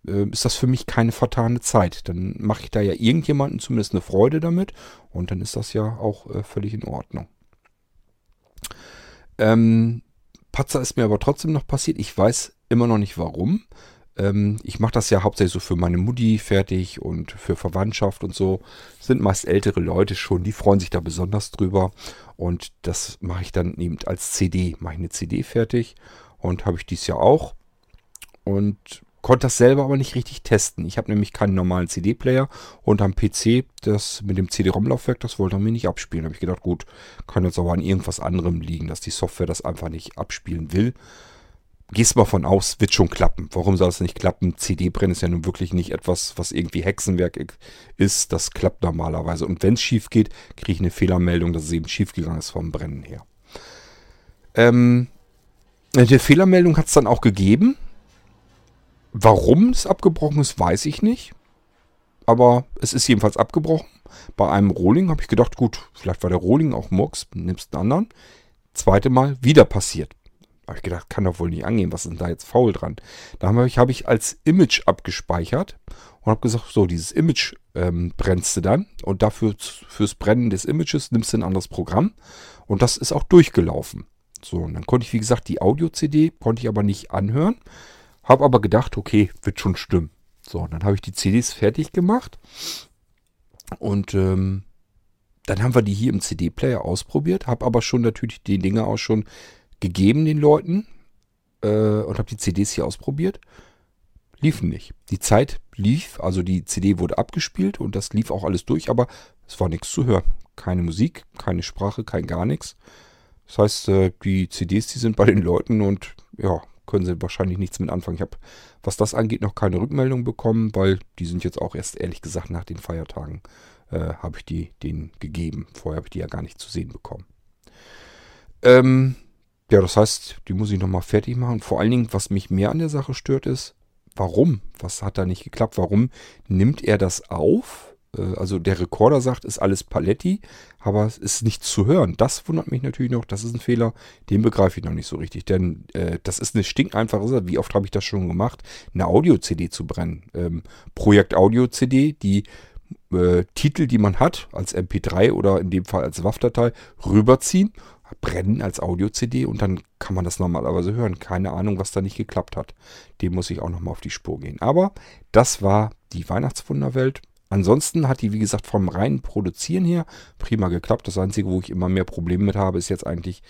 äh, ist das für mich keine vertane Zeit. Dann mache ich da ja irgendjemanden zumindest eine Freude damit und dann ist das ja auch äh, völlig in Ordnung. Ähm, Patzer ist mir aber trotzdem noch passiert. Ich weiß immer noch nicht warum. Ähm, ich mache das ja hauptsächlich so für meine Mutti fertig und für Verwandtschaft und so. Sind meist ältere Leute schon, die freuen sich da besonders drüber. Und das mache ich dann eben als CD. Mache ich eine CD fertig und habe ich dies ja auch. Und Konnte das selber aber nicht richtig testen. Ich habe nämlich keinen normalen CD-Player und am PC das mit dem CD-ROM-Laufwerk, das wollte er mir nicht abspielen. Da habe ich gedacht, gut, kann jetzt aber an irgendwas anderem liegen, dass die Software das einfach nicht abspielen will. Gehst mal von aus, wird schon klappen. Warum soll es nicht klappen? CD-Brennen ist ja nun wirklich nicht etwas, was irgendwie Hexenwerk ist. Das klappt normalerweise. Und wenn es schief geht, kriege ich eine Fehlermeldung, dass es eben schief gegangen ist vom Brennen her. Ähm, die Fehlermeldung hat es dann auch gegeben. Warum es abgebrochen ist, weiß ich nicht. Aber es ist jedenfalls abgebrochen. Bei einem Rohling habe ich gedacht, gut, vielleicht war der Rohling auch Murks, nimmst einen anderen. Zweite Mal wieder passiert. Habe ich gedacht, kann doch wohl nicht angehen, was ist denn da jetzt faul dran? Da habe ich, hab ich als Image abgespeichert und habe gesagt, so, dieses Image ähm, brennst du dann und dafür fürs Brennen des Images nimmst du ein anderes Programm und das ist auch durchgelaufen. So, und dann konnte ich, wie gesagt, die Audio-CD, konnte ich aber nicht anhören. Habe aber gedacht, okay, wird schon stimmen. So, und dann habe ich die CDs fertig gemacht. Und ähm, dann haben wir die hier im CD-Player ausprobiert, habe aber schon natürlich die Dinge auch schon gegeben den Leuten äh, und habe die CDs hier ausprobiert. Liefen nicht. Die Zeit lief, also die CD wurde abgespielt und das lief auch alles durch, aber es war nichts zu hören. Keine Musik, keine Sprache, kein gar nichts. Das heißt, äh, die CDs, die sind bei den Leuten und ja, können sie wahrscheinlich nichts mit anfangen. Ich habe, was das angeht, noch keine Rückmeldung bekommen, weil die sind jetzt auch erst ehrlich gesagt nach den Feiertagen äh, habe ich die denen gegeben. Vorher habe ich die ja gar nicht zu sehen bekommen. Ähm, ja, das heißt, die muss ich nochmal fertig machen. Vor allen Dingen, was mich mehr an der Sache stört, ist, warum? Was hat da nicht geklappt? Warum nimmt er das auf? Äh, also der Rekorder sagt, ist alles Paletti, aber es ist nicht zu hören. Das wundert mich natürlich noch. Das ist ein Fehler, den begreife ich noch nicht so richtig. Denn äh, das ist eine stinkeinfache Sache. Wie oft habe ich das schon gemacht, eine Audio-CD zu brennen? Ähm, Projekt Audio-CD, die äh, Titel, die man hat, als MP3 oder in dem Fall als WAV-Datei, rüberziehen, brennen als Audio-CD und dann kann man das normalerweise hören. Keine Ahnung, was da nicht geklappt hat. Dem muss ich auch nochmal auf die Spur gehen. Aber das war die Weihnachtswunderwelt. Ansonsten hat die, wie gesagt, vom reinen Produzieren her prima geklappt. Das Einzige, wo ich immer mehr Probleme mit habe, ist jetzt eigentlich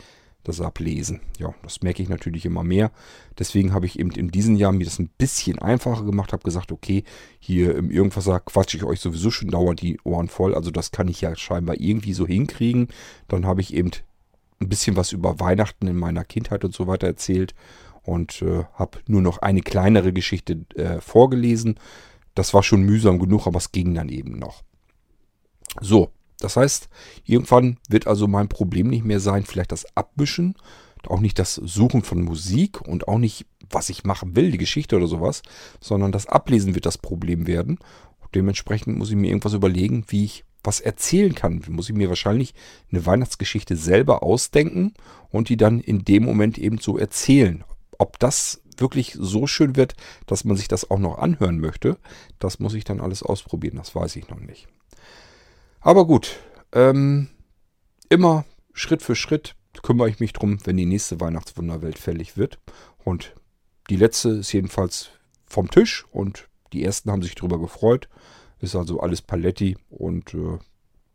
das Ablesen. Ja, das merke ich natürlich immer mehr. Deswegen habe ich eben in diesem Jahr mir das ein bisschen einfacher gemacht, habe gesagt, okay, hier im Irgendwasser quatsche ich euch sowieso schon dauernd die Ohren voll. Also das kann ich ja scheinbar irgendwie so hinkriegen. Dann habe ich eben ein bisschen was über Weihnachten in meiner Kindheit und so weiter erzählt und äh, habe nur noch eine kleinere Geschichte äh, vorgelesen. Das war schon mühsam genug, aber es ging dann eben noch. So, das heißt, irgendwann wird also mein Problem nicht mehr sein, vielleicht das Abwischen, auch nicht das Suchen von Musik und auch nicht, was ich machen will, die Geschichte oder sowas, sondern das Ablesen wird das Problem werden. Und dementsprechend muss ich mir irgendwas überlegen, wie ich was erzählen kann. Muss ich mir wahrscheinlich eine Weihnachtsgeschichte selber ausdenken und die dann in dem Moment eben so erzählen. Ob das wirklich so schön wird, dass man sich das auch noch anhören möchte, das muss ich dann alles ausprobieren. Das weiß ich noch nicht. Aber gut, ähm, immer Schritt für Schritt kümmere ich mich drum, wenn die nächste Weihnachtswunderwelt fällig wird. Und die letzte ist jedenfalls vom Tisch und die ersten haben sich darüber gefreut. Ist also alles Paletti und äh,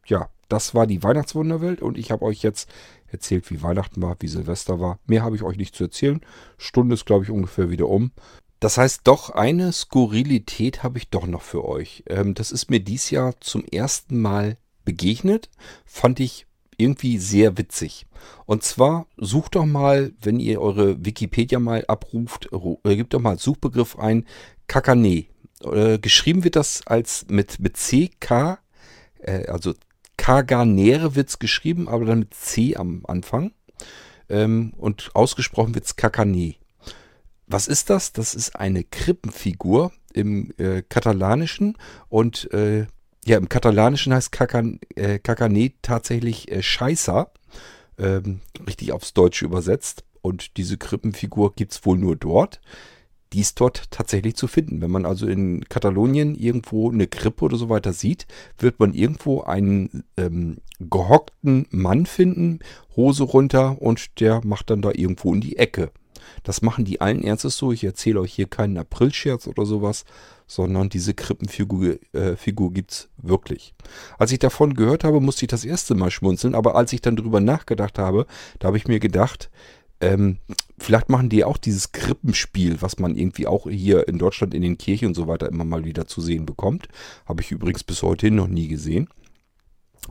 ja, das war die Weihnachtswunderwelt und ich habe euch jetzt erzählt, wie Weihnachten war, wie Silvester war. Mehr habe ich euch nicht zu erzählen. Stunde ist, glaube ich, ungefähr wieder um. Das heißt, doch eine Skurrilität habe ich doch noch für euch. Ähm, das ist mir dies Jahr zum ersten Mal begegnet. Fand ich irgendwie sehr witzig. Und zwar sucht doch mal, wenn ihr eure Wikipedia mal abruft, äh, gebt doch mal Suchbegriff ein Kakane. Äh, geschrieben wird das als mit, mit CK, äh, also Kaganere wird es geschrieben, aber dann mit C am Anfang. Ähm, und ausgesprochen wird es Kakane. Was ist das? Das ist eine Krippenfigur im äh, Katalanischen und äh, ja, im Katalanischen heißt Kakan, äh, tatsächlich äh, Scheißer, ähm, richtig aufs Deutsche übersetzt. Und diese Krippenfigur gibt es wohl nur dort. Die ist dort tatsächlich zu finden. Wenn man also in Katalonien irgendwo eine Krippe oder so weiter sieht, wird man irgendwo einen ähm, gehockten Mann finden, Hose runter und der macht dann da irgendwo in die Ecke. Das machen die allen Ernstes so. Ich erzähle euch hier keinen Aprilscherz oder sowas, sondern diese Krippenfigur äh, Figur gibt's wirklich. Als ich davon gehört habe, musste ich das erste Mal schmunzeln, aber als ich dann drüber nachgedacht habe, da habe ich mir gedacht, ähm, vielleicht machen die auch dieses Krippenspiel, was man irgendwie auch hier in Deutschland in den Kirchen und so weiter immer mal wieder zu sehen bekommt. Habe ich übrigens bis heute noch nie gesehen.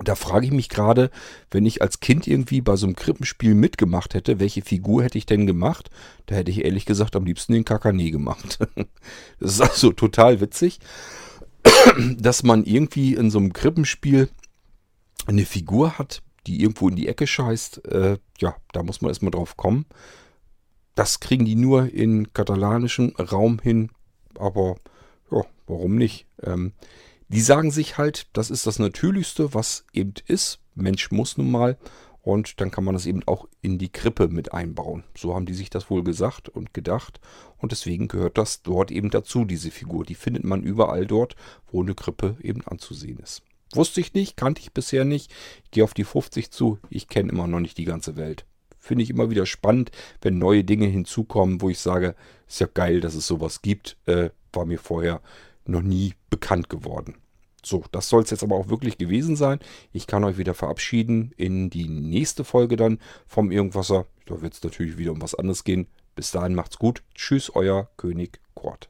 Da frage ich mich gerade, wenn ich als Kind irgendwie bei so einem Krippenspiel mitgemacht hätte, welche Figur hätte ich denn gemacht? Da hätte ich ehrlich gesagt am liebsten den Kakane gemacht. das ist also total witzig, dass man irgendwie in so einem Krippenspiel eine Figur hat, die irgendwo in die Ecke scheißt. Äh, ja, da muss man erstmal drauf kommen. Das kriegen die nur in katalanischem Raum hin, aber ja, warum nicht? Ähm, die sagen sich halt, das ist das Natürlichste, was eben ist. Mensch muss nun mal. Und dann kann man das eben auch in die Krippe mit einbauen. So haben die sich das wohl gesagt und gedacht. Und deswegen gehört das dort eben dazu, diese Figur. Die findet man überall dort, wo eine Krippe eben anzusehen ist. Wusste ich nicht, kannte ich bisher nicht. Ich gehe auf die 50 zu. Ich kenne immer noch nicht die ganze Welt. Finde ich immer wieder spannend, wenn neue Dinge hinzukommen, wo ich sage, ist ja geil, dass es sowas gibt. Äh, war mir vorher noch nie bekannt geworden. So, das soll es jetzt aber auch wirklich gewesen sein. Ich kann euch wieder verabschieden in die nächste Folge dann vom Irgendwasser. Da wird es natürlich wieder um was anderes gehen. Bis dahin macht's gut. Tschüss, euer König Kort.